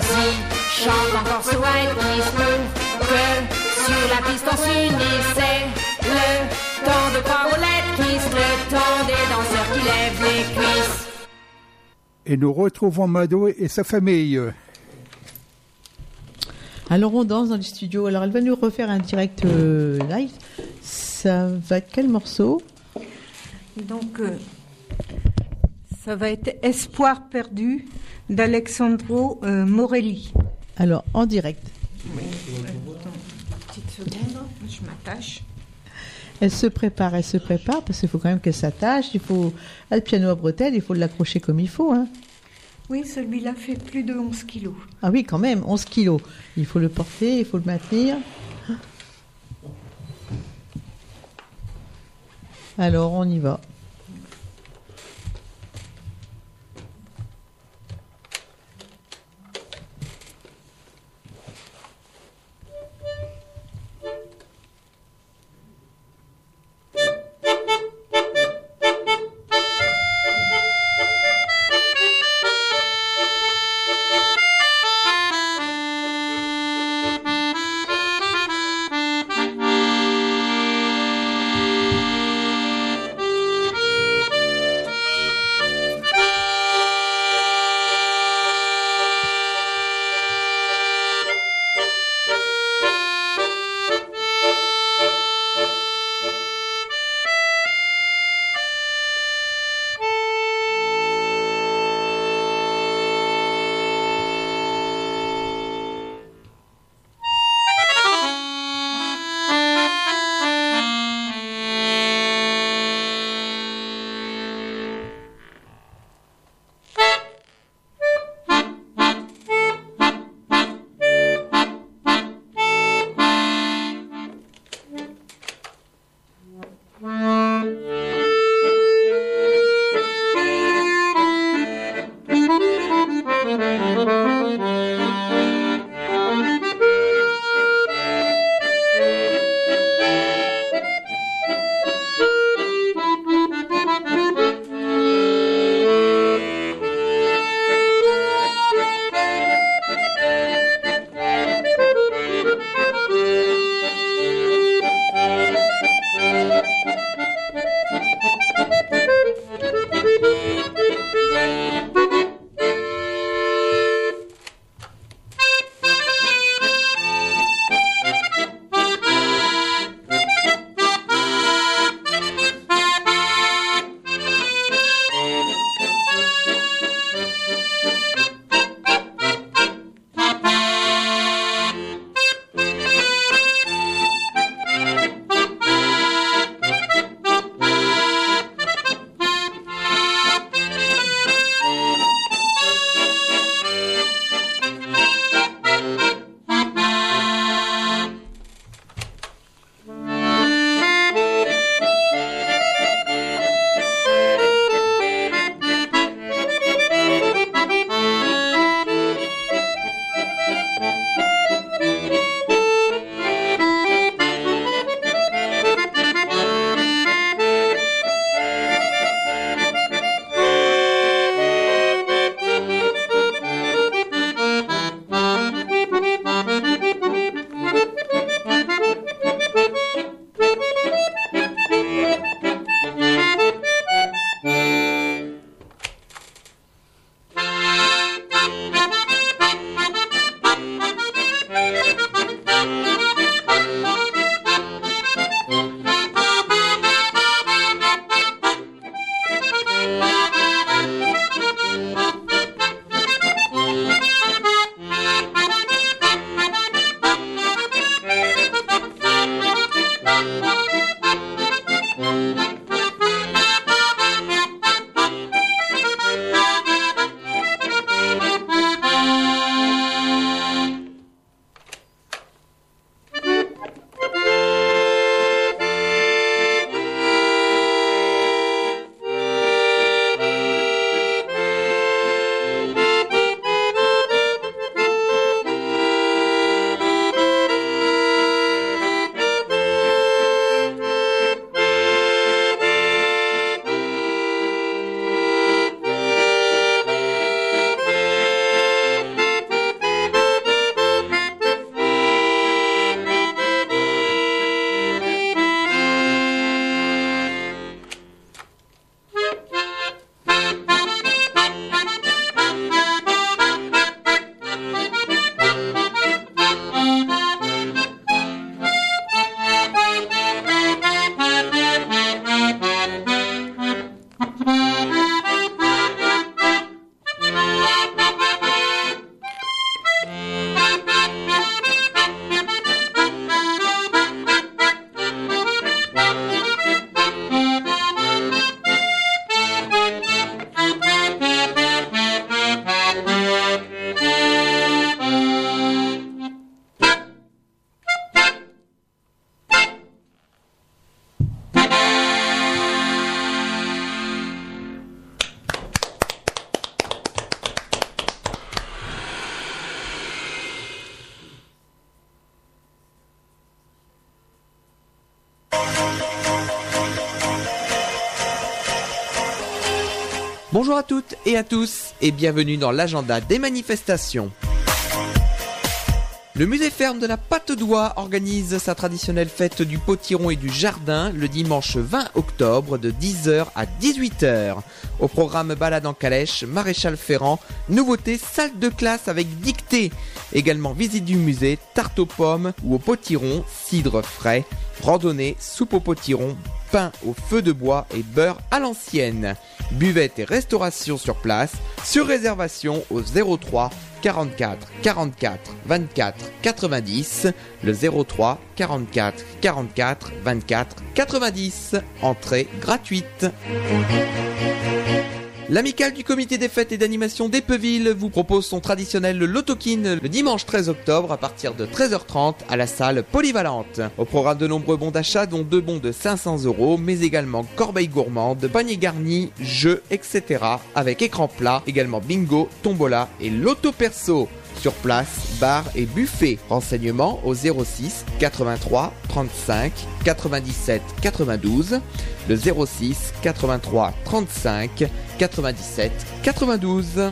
Speaker 5: Vas-y, chante encore ce white que sur la piste on s'unisse. C'est le temps de lait glisse, le temps des danseurs qui lèvent les cuisses.
Speaker 2: Et nous retrouvons Mado et sa famille.
Speaker 3: Alors on danse dans les studios. Alors elle va nous refaire un direct euh, live. Ça va être quel morceau?
Speaker 4: Donc, euh, ça va être Espoir perdu d'Alexandro euh, Morelli.
Speaker 3: Alors en direct.
Speaker 4: Petite seconde, je m'attache.
Speaker 3: Elle se prépare, elle se prépare parce qu'il faut quand même qu'elle s'attache. Il faut ah, le piano à bretelles, il faut l'accrocher comme il faut. Hein.
Speaker 4: Oui, celui-là fait plus de 11 kilos.
Speaker 3: Ah oui, quand même, 11 kilos. Il faut le porter, il faut le maintenir. Alors on y va.
Speaker 6: Et à tous et bienvenue dans l'agenda des manifestations. Le musée ferme de la Pâte d'Oie organise sa traditionnelle fête du potiron et du jardin le dimanche 20 octobre de 10h à 18h. Au programme balade en calèche, maréchal Ferrand, nouveauté salle de classe avec dictée. Également visite du musée, tarte aux pommes ou au potiron, cidre frais, randonnée, soupe au potiron, pain au feu de bois et beurre à l'ancienne. Buvette et restauration sur place, sur réservation au 03 44 44 24 90, le 03 44 44 24 90, entrée gratuite. L'amicale du comité des fêtes et d'animation d'Epeville vous propose son traditionnel Lotokin le dimanche 13 octobre à partir de 13h30 à la salle polyvalente. Au programme de nombreux bons d'achat dont deux bons de 500 euros mais également corbeille gourmande, panier garni, jeux, etc. avec écran plat, également bingo, tombola et loto perso. Sur place, bar et buffet. Renseignements au 06 83 35 97 92, le 06 83 35 97 92.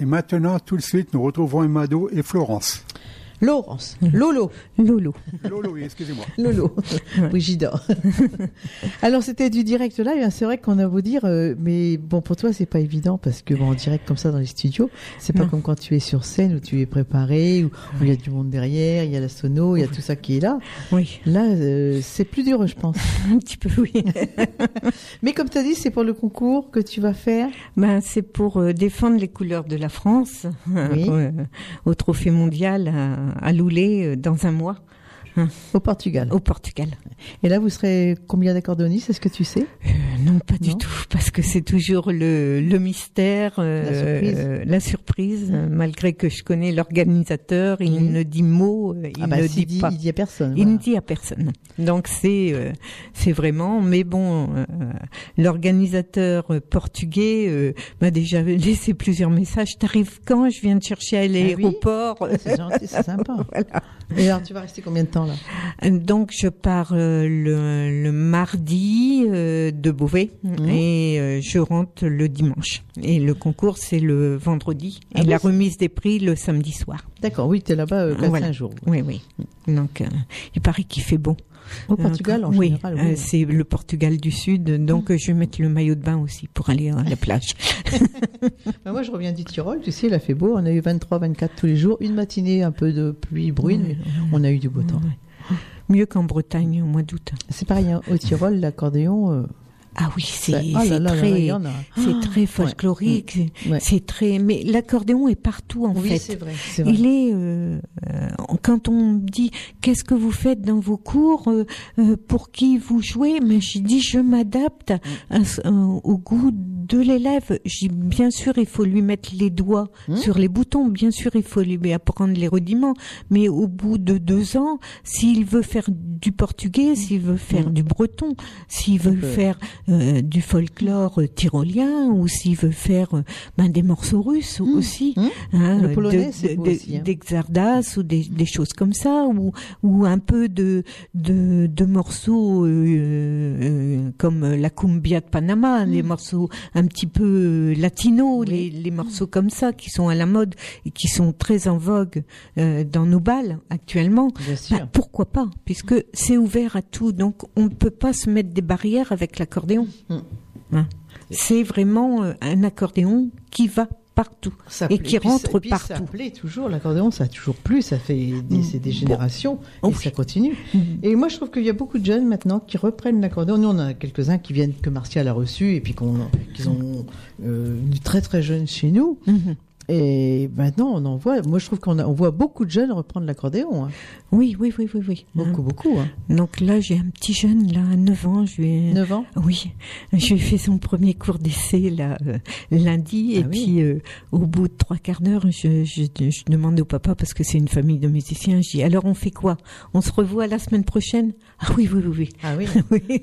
Speaker 2: Et maintenant, tout de suite, nous retrouvons Mado et Florence.
Speaker 3: Laurence, Lolo,
Speaker 4: Lolo.
Speaker 2: Lolo, oui, excusez-moi.
Speaker 3: Lolo, oui j'adore. Alors c'était du direct live, hein. c'est vrai qu'on a beau dire, euh, mais bon pour toi c'est pas évident parce que bon, en direct comme ça dans les studios, c'est pas
Speaker 4: Non.
Speaker 3: comme quand tu es sur scène où tu es préparé, où il y a du monde derrière, il y a la sono, il y a tout ça qui est là.
Speaker 4: Oui,
Speaker 3: Là euh, c'est plus dur je pense.
Speaker 4: un petit peu, oui.
Speaker 3: Mais comme tu as dit, c'est pour le concours que tu vas faire?
Speaker 4: Ben, c'est pour euh, défendre les couleurs de la France
Speaker 3: Oui.
Speaker 4: euh, au Trophée mondial à, à Loulé euh, dans un mois
Speaker 3: Au Portugal.
Speaker 4: au Portugal.
Speaker 3: Et là, vous serez combien d'accordonistes Est-ce que tu sais?
Speaker 4: Euh, non, pas du tout, parce que c'est toujours le, le mystère, euh,
Speaker 3: La surprise.
Speaker 4: euh, la surprise, malgré que je connais l'organisateur, il
Speaker 3: Oui.
Speaker 4: ne dit mot, euh, il
Speaker 3: Ah bah,
Speaker 4: ne dit,
Speaker 3: dit,
Speaker 4: pas.
Speaker 3: il dit à personne.
Speaker 4: Il
Speaker 3: voilà.
Speaker 4: ne dit à personne. Donc c'est euh, c'est vraiment, mais bon, euh, l'organisateur portugais euh, m'a déjà laissé plusieurs messages. T'arrives quand? Je viens de chercher à l'aéroport.
Speaker 3: Ah C'est gentil, c'est sympa.
Speaker 4: Voilà.
Speaker 3: Et alors, tu vas rester combien de temps là
Speaker 4: Donc je pars euh, le, le mardi euh, de Beauvais
Speaker 3: Mhm.
Speaker 4: et euh, je rentre le dimanche. Et le concours c'est le vendredi
Speaker 3: Ah
Speaker 4: et
Speaker 3: bon,
Speaker 4: la remise des prix le samedi soir.
Speaker 3: D'accord, oui, tu es là-bas euh, 4-5
Speaker 4: Voilà.
Speaker 3: jours.
Speaker 4: Oui, oui. Donc euh, il paraît qu'il fait bon.
Speaker 3: Au Portugal, en
Speaker 4: oui,
Speaker 3: général,
Speaker 4: euh,
Speaker 3: oui. Mmh.
Speaker 4: c'est le Portugal du Sud, donc euh, je vais mettre le maillot de bain aussi pour aller à la plage.
Speaker 3: Bah, moi, je reviens du Tyrol, tu sais, il a fait beau, on a eu 23-24 tous les jours, une matinée un peu de pluie bruine, mais on a eu du beau temps.
Speaker 4: Mieux qu'en Bretagne au mois d'août.
Speaker 3: C'est pareil, hein, au Tyrol, l'accordéon, euh,
Speaker 4: Ah oui, c'est
Speaker 3: oh
Speaker 4: très,
Speaker 3: il y en a.
Speaker 4: c'est très folklorique. c'est-
Speaker 3: Ouais.
Speaker 4: C'est très, mais l'accordéon est partout en
Speaker 3: Oui,
Speaker 4: fait.
Speaker 3: c'est vrai, c'est vrai.
Speaker 4: Il est euh, euh, quand on me dit qu'est-ce que vous faites dans vos cours, euh, pour qui vous jouez, mais je dis je m'adapte euh, au goût de l'élève. Bien sûr il faut lui mettre les doigts
Speaker 3: Mmh.
Speaker 4: sur les boutons, bien sûr il faut lui apprendre les rudiments, mais au bout de deux ans, s'il veut faire du portugais, s'il veut faire du breton, s'il veut faire euh, du folklore euh, tyrolien ou s'il veut faire euh, ben, des morceaux russes aussi,
Speaker 3: Mmh.
Speaker 4: hein,
Speaker 3: Le polonais,
Speaker 4: de- de-
Speaker 3: aussi, hein.
Speaker 4: des Xardas ou des, des choses comme ça ou ou un peu de de, de morceaux euh, comme la cumbia de Panama,
Speaker 3: Mmh.
Speaker 4: les morceaux un petit peu latinos, les, les morceaux comme ça qui sont à la mode et qui sont très en vogue euh, dans nos balles actuellement.
Speaker 3: Bien sûr.
Speaker 4: Bah, pourquoi pas Puisque c'est ouvert à tout, donc on ne peut pas se mettre des barrières avec
Speaker 3: Mm.
Speaker 4: Hein. C'est vraiment euh, un accordéon qui va partout
Speaker 3: Ça
Speaker 4: et
Speaker 3: plaît.
Speaker 4: qui
Speaker 3: Puis
Speaker 4: rentre
Speaker 3: ça- puis Ça
Speaker 4: partout.
Speaker 3: plaît toujours, l'accordéon, ça a toujours plu, ça fait des, des générations
Speaker 4: Oh
Speaker 3: et
Speaker 4: oui.
Speaker 3: ça continue.
Speaker 4: Mhm.
Speaker 3: Et moi, je trouve qu'il y a beaucoup de jeunes maintenant qui reprennent l'accordéon. Nous, on a quelques-uns qui viennent, que Martial a reçu et puis qu'on, qu'ils ont euh, très très jeunes chez nous.
Speaker 4: Mhm.
Speaker 3: Et maintenant, on en voit. Moi, je trouve qu'on on voit beaucoup de jeunes reprendre l'accordéon. hein.
Speaker 4: Oui, oui, oui, oui, oui.
Speaker 3: Beaucoup, beaucoup. Hein.
Speaker 4: Donc là, j'ai un petit jeune, là, à 9 ans. Je lui ai...
Speaker 3: 9 ans
Speaker 4: Oui, je lui ai fait son premier cours d'essai là euh, lundi et
Speaker 3: Ah oui.
Speaker 4: puis euh, au bout de trois quarts d'heure, je, je, je demande au papa parce que c'est une famille de musiciens. Je dis alors on fait quoi? On se revoit la semaine prochaine? Ah oui, oui, oui, oui.
Speaker 3: Ah oui.
Speaker 4: oui.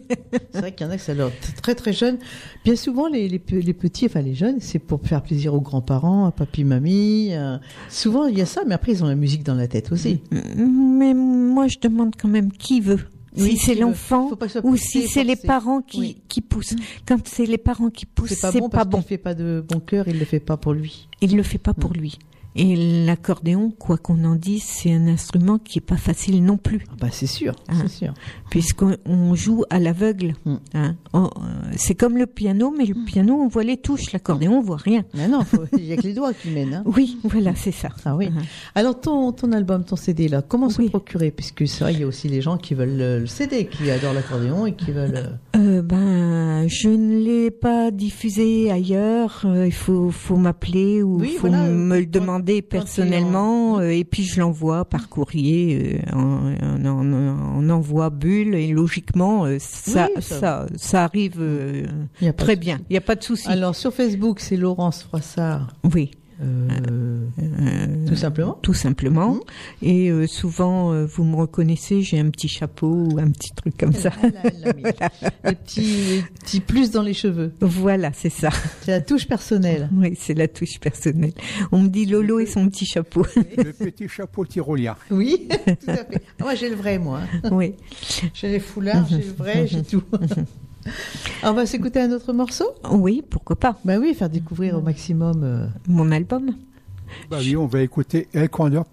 Speaker 3: C'est vrai qu'il y en a qui ça leur très très jeunes. Bien souvent, les, les, pe- les petits, enfin les jeunes, c'est pour faire plaisir aux grands-parents, à mamie. euh, souvent, il y a ça, mais après, ils ont la musique dans la tête aussi.
Speaker 4: Mais moi, je demande quand même qui veut.
Speaker 3: Oui,
Speaker 4: si c'est l'enfant ou si c'est les parents qui,
Speaker 3: Oui.
Speaker 4: qui poussent. Quand c'est les parents qui poussent,
Speaker 3: C'est pas bon
Speaker 4: pas bon.
Speaker 3: qu'il fait pas de bon cœur, il le fait pas pour lui.
Speaker 4: Il le fait pas pour
Speaker 3: Mm.
Speaker 4: lui. Et l'accordéon, quoi qu'on en dise, c'est un instrument qui est pas facile non plus.
Speaker 3: Ah bah c'est sûr,
Speaker 4: Ah.
Speaker 3: c'est sûr.
Speaker 4: puisqu'on on joue à l'aveugle.
Speaker 3: Mm.
Speaker 4: hein. Euh, c'est comme le piano, mais le piano, on voit les touches. L'accordéon, on voit rien.
Speaker 3: Mais non, il y a que les doigts qui mènent. Hein.
Speaker 4: Oui, voilà, c'est ça.
Speaker 3: Ah oui. Alors ton, ton album, ton CD là, comment se
Speaker 4: Oui.
Speaker 3: procurer? Puisque vrai, il y a aussi les gens qui veulent le, le CD, qui adorent l'accordéon et qui veulent. euh,
Speaker 4: Euh, ben, je ne l'ai pas diffusé ailleurs. Il faut, faut m'appeler ou
Speaker 3: Oui,
Speaker 4: faut
Speaker 3: voilà,
Speaker 4: me le demander personnellement. euh, et puis je l'envoie par courrier euh, en, en, en- en envoi bulle. Et logiquement, euh, ça,
Speaker 3: Oui, ça-
Speaker 4: ça, ça, arrive
Speaker 3: il y a pas
Speaker 4: très bien. Il n'y a pas de souci.
Speaker 3: Alors sur Facebook, c'est Laurence Froissart,
Speaker 4: oui.
Speaker 3: Euh, tout simplement.
Speaker 4: Tout simplement.
Speaker 3: Mhm.
Speaker 4: Et euh, souvent, euh, vous me reconnaissez, j'ai un petit chapeau ou un petit truc comme ça.
Speaker 3: Les petits plus dans les cheveux.
Speaker 4: Voilà, c'est ça.
Speaker 3: C'est la touche personnelle.
Speaker 4: Oui, c'est la touche personnelle. On me dit Lolo et son petit chapeau.
Speaker 2: Le petit chapeau tyrolien.
Speaker 3: Oui, tout à fait. Ah, moi j'ai le vrai, moi.
Speaker 4: oui.
Speaker 3: J'ai les foulards, j'ai le vrai, j'ai tout. On va s'écouter un autre morceau
Speaker 4: Oui, pourquoi pas.
Speaker 3: Bah oui, faire découvrir au maximum. euh,
Speaker 4: Mon album.
Speaker 2: Bah oui, on va écouter El Condor.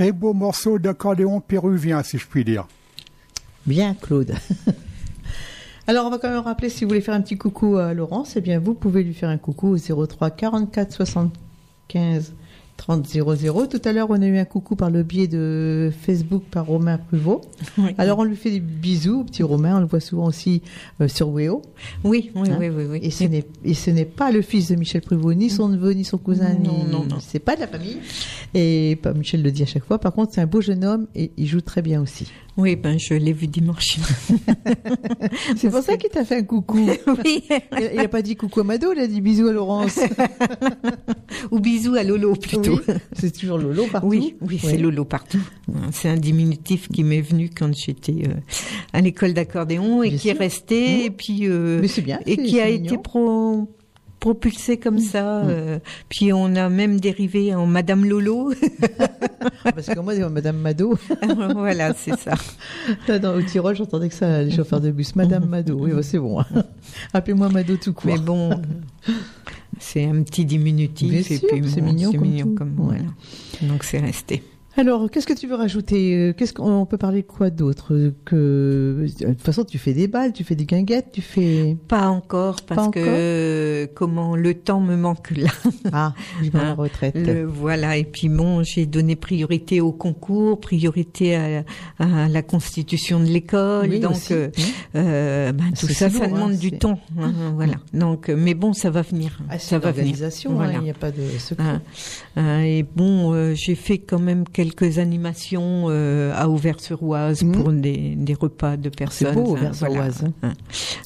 Speaker 2: Très beau morceau d'accordéon péruvien, si je puis dire.
Speaker 3: Bien, Claude. Alors, on va quand même rappeler, si vous voulez faire un petit coucou à Laurence, eh bien, vous pouvez lui faire un coucou au 03 44 75 30 00. Tout à l'heure, on a eu un coucou par le biais de Facebook par Romain Pruvot.
Speaker 4: Oui.
Speaker 3: Alors, on lui fait des bisous au petit Romain. On le voit souvent aussi euh, sur Weo.
Speaker 4: Oui, oui,
Speaker 3: Hein
Speaker 4: oui, oui, oui.
Speaker 3: Et ce n'est pas le fils de Michel Pruvot, ni son neveu, ni son cousin,
Speaker 4: Non,
Speaker 3: ni
Speaker 4: non, non.
Speaker 3: c'est pas de la famille. Et pas Michel le dit à chaque fois. Par contre, c'est un beau jeune homme et il joue très bien aussi.
Speaker 4: Oui, ben je l'ai vu dimanche.
Speaker 3: C'est pour ça qu'il t'a fait un coucou.
Speaker 4: oui.
Speaker 3: Il, il a pas dit coucou à Mado, il a dit bisous à Laurence.
Speaker 4: Ou bisous à Lolo plutôt.
Speaker 3: Oui, c'est toujours Lolo partout.
Speaker 4: Oui, oui, c'est. Lolo partout. C'est un diminutif qui m'est venu quand j'étais euh, à l'école d'accordéon et
Speaker 3: Bien
Speaker 4: qui est resté
Speaker 3: Mmh.
Speaker 4: et puis euh,
Speaker 3: Mais c'est bien.
Speaker 4: et qui a été pro- propulsé comme ça. euh, puis on a même dérivé en Madame Lolo.
Speaker 3: Parce que moi, c'est Madame Mado.
Speaker 4: voilà, c'est ça.
Speaker 3: Là, dans, au Tyrol, j'entendais que ça, les chauffeurs de bus. Madame Mado. Oui, bah, c'est bon. Appelez-moi Mado tout court.
Speaker 4: Mais bon, c'est un petit diminutif et puis
Speaker 3: c'est
Speaker 4: bon,
Speaker 3: mignon
Speaker 4: c'est
Speaker 3: comme
Speaker 4: mignon comme voilà. Donc c'est resté.
Speaker 3: Alors, qu'est-ce que tu veux rajouter Euh, Qu'est-ce qu'on peut parler de quoi d'autre Euh, Que de toute façon, tu fais des balles, tu fais des guinguettes, tu fais
Speaker 4: Pas encore parce
Speaker 3: Pas
Speaker 4: que
Speaker 3: encore
Speaker 4: euh, comment le temps me manque là.
Speaker 3: ah, je vais la
Speaker 4: Hein,
Speaker 3: retraite.
Speaker 4: Le- voilà, et puis bon, j'ai donné priorité au concours, priorité à, à la constitution de l'école,
Speaker 3: Oui,
Speaker 4: donc
Speaker 3: aussi.
Speaker 4: euh, ben, tout ça, ça demande
Speaker 3: hein,
Speaker 4: du temps, hein, voilà. Donc, mais bon, ça va venir,
Speaker 3: Ah,
Speaker 4: ça va venir. Voilà.
Speaker 3: il n'y a pas de secret.
Speaker 4: Et bon, euh, j'ai fait quand même quelques animations euh, à Auvers-sur-Oise
Speaker 3: Mhm.
Speaker 4: pour des, des repas de personnes.
Speaker 3: beau,
Speaker 4: hein,
Speaker 3: Auvers-sur-Oise,
Speaker 4: hein,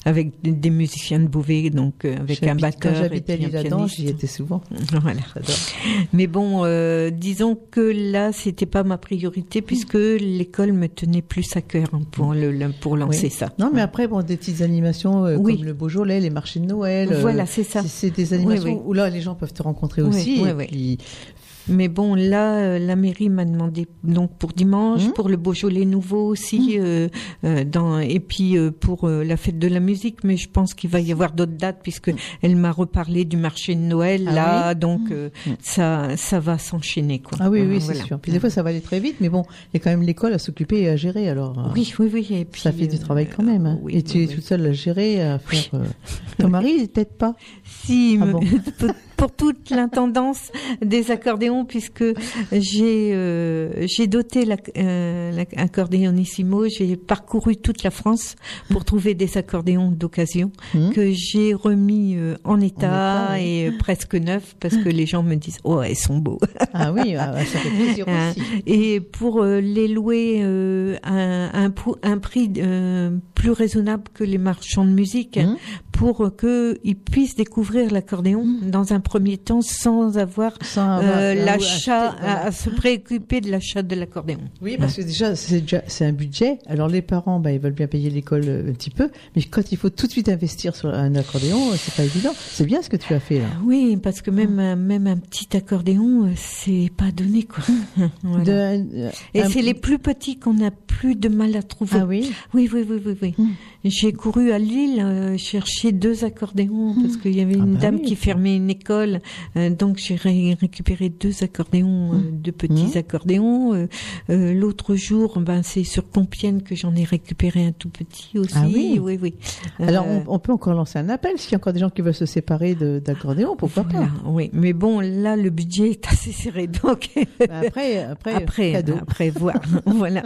Speaker 4: avec des, des musiciens de Beauvais, donc euh, avec un batteur
Speaker 3: Quand j'habitais j'y étais souvent.
Speaker 4: Voilà. Mais bon, euh, disons que là, c'était pas ma priorité puisque l'école me tenait plus à cœur hein, pour le, pour lancer
Speaker 3: Oui.
Speaker 4: ça.
Speaker 3: Non, mais après, bon, des petites animations
Speaker 4: Oui.
Speaker 3: comme le Beaujolais, les marchés de Noël.
Speaker 4: Voilà, c'est ça.
Speaker 3: C'est des animations
Speaker 4: Oui,
Speaker 3: où là, les gens peuvent te rencontrer aussi. et puis,
Speaker 4: Mais bon, là, euh, la mairie m'a demandé donc pour dimanche,
Speaker 3: Mhm.
Speaker 4: pour le Beaujolais nouveau aussi, euh, euh, dans, et puis euh, pour euh, la fête de la musique. Mais je pense qu'il va y avoir d'autres dates puisque elle m'a reparlé du marché de Noël
Speaker 3: Ah
Speaker 4: là, donc ça, ça va s'enchaîner quoi.
Speaker 3: Ah oui, oui, c'est sûr. Puis des fois, ça va aller très vite, mais bon, il y a quand même l'école à s'occuper et à gérer, alors.
Speaker 4: Oui, oui, oui. Et puis,
Speaker 3: Ça fait du travail quand même. hein.
Speaker 4: oui,
Speaker 3: et tu
Speaker 4: oui,
Speaker 3: es toute seule à gérer, à faire. euh, Ton mari, t'aide pas
Speaker 4: Si,
Speaker 3: Ah bon
Speaker 4: pour, toute l'intendance des accordéons, puisque j'ai euh, j'ai doté l'accordéonissimo, j'ai parcouru toute la France pour trouver des accordéons d'occasion
Speaker 3: Hmm
Speaker 4: que j'ai remis euh, en état, et euh, presque neufs parce que les gens me disent oh ils sont beaux.
Speaker 3: Ah oui, ah, ça fait plaisir
Speaker 4: Hein,
Speaker 3: aussi.
Speaker 4: et pour euh, les louer euh, à un, pou- un prix euh, plus raisonnable que les marchands de musique,
Speaker 3: Mhm.
Speaker 4: pour que ils puissent découvrir l'accordéon dans un premier temps sans avoir
Speaker 3: Sans avoir-
Speaker 4: euh, l'achat,
Speaker 3: acheter,
Speaker 4: à, à se préoccuper de l'achat de l'accordéon.
Speaker 3: Oui, parce que déjà, c'est déjà c'est un budget. Alors les parents, bah, ils veulent bien payer l'école euh, un petit peu, mais quand il faut tout de suite investir sur un accordéon, euh, c'est pas évident. C'est bien ce que tu as fait là.
Speaker 4: Oui, parce que même un- même un petit accordéon, c'est pas donné quoi. Voilà.
Speaker 3: De- euh,
Speaker 4: Et
Speaker 3: un-
Speaker 4: c'est les plus petits qu'on a plus de mal à trouver.
Speaker 3: Ah oui?
Speaker 4: Oui, oui, oui, oui, oui.
Speaker 3: Hmm.
Speaker 4: J'ai couru à Lille euh, chercher deux accordéons parce qu'il y avait
Speaker 3: Ah
Speaker 4: une
Speaker 3: bah
Speaker 4: dame
Speaker 3: oui.
Speaker 4: qui fermait une école, euh, donc j'ai ré- récupéré deux accordéons, euh, deux petits
Speaker 3: Hmm.
Speaker 4: accordéons. Euh, euh, L'autre jour, ben c'est sur Compiègne que j'en ai récupéré un tout petit aussi.
Speaker 3: Ah oui.
Speaker 4: oui, oui.
Speaker 3: Alors
Speaker 4: Euh,
Speaker 3: on, on peut encore lancer un appel s'il y a encore des gens qui veulent se séparer de- d'accordéon, pourquoi
Speaker 4: voilà,
Speaker 3: pas.
Speaker 4: oui. Mais bon, là le budget est assez serré, donc.
Speaker 3: Bah, Après, après,
Speaker 4: après,
Speaker 3: cadeau.
Speaker 4: après voir, voilà.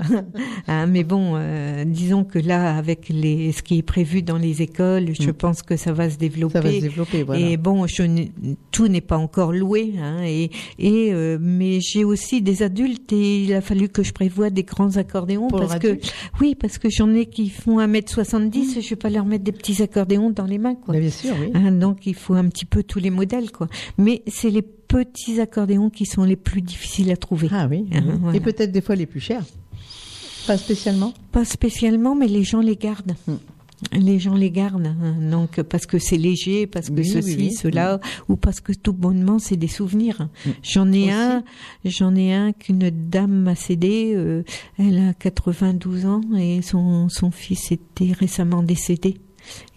Speaker 4: Hein, mais bon, euh, disons que là, avec les, ce qui est prévu dans les écoles, je pense que ça va se développer.
Speaker 3: Ça va se développer, voilà.
Speaker 4: Et bon, je tout n'est pas encore loué, hein, et, et euh, mais j'ai aussi des adultes et il a fallu que je prévoie des grands accordéons
Speaker 3: Pour
Speaker 4: parce que oui, parce que j'en ai qui font 1m70 et je vais pas leur mettre des petits accordéons dans les mains, quoi.
Speaker 3: Bien sûr, oui.
Speaker 4: Hein, donc il faut un petit peu tous les modèles, quoi. Mais c'est les petits accordéons qui sont les plus difficiles à trouver.
Speaker 3: Ah oui.
Speaker 4: Ah,
Speaker 3: oui.
Speaker 4: voilà.
Speaker 3: Et peut-être des fois les plus chers. Pas spécialement.
Speaker 4: Pas spécialement, mais les gens les gardent.
Speaker 3: Hmm.
Speaker 4: Les gens les gardent, hein, donc parce que c'est léger, parce que
Speaker 3: Oui,
Speaker 4: ceci,
Speaker 3: oui, oui.
Speaker 4: cela, ou parce que tout bonnement c'est des souvenirs.
Speaker 3: Hmm.
Speaker 4: J'en ai
Speaker 3: Aussi.
Speaker 4: un, j'en ai un qu'une dame m'a cédé. euh, elle a 92 ans et son son fils était récemment décédé.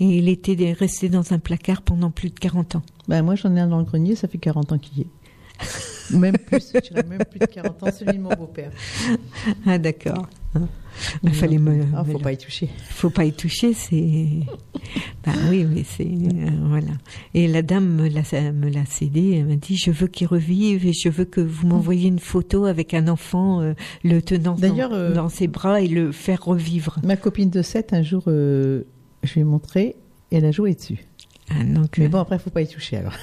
Speaker 4: Et il était resté dans un placard pendant plus de 40 ans.
Speaker 3: Bah, moi j'en ai un dans le grenier, ça fait 40 ans qu'il y est. Même plus, je dirais même plus de 40 ans, celui de mon beau-père.
Speaker 4: Ah d'accord. Il fallait me.
Speaker 3: Ah, faut pas y toucher.
Speaker 4: faut pas y toucher, c'est. Ben oui, mais c'est euh, voilà. Et la dame me l'a me l'a cédé. Elle m'a dit je veux qu'il revive et je veux que vous m'envoyiez une photo avec un enfant euh, le tenant dans,
Speaker 3: euh,
Speaker 4: dans ses bras et le faire revivre.
Speaker 3: Ma copine de 7, un jour, je lui ai montré, et elle a joué dessus.
Speaker 4: Ah, donc,
Speaker 3: Mais
Speaker 4: euh,
Speaker 3: bon, après, faut pas y toucher alors.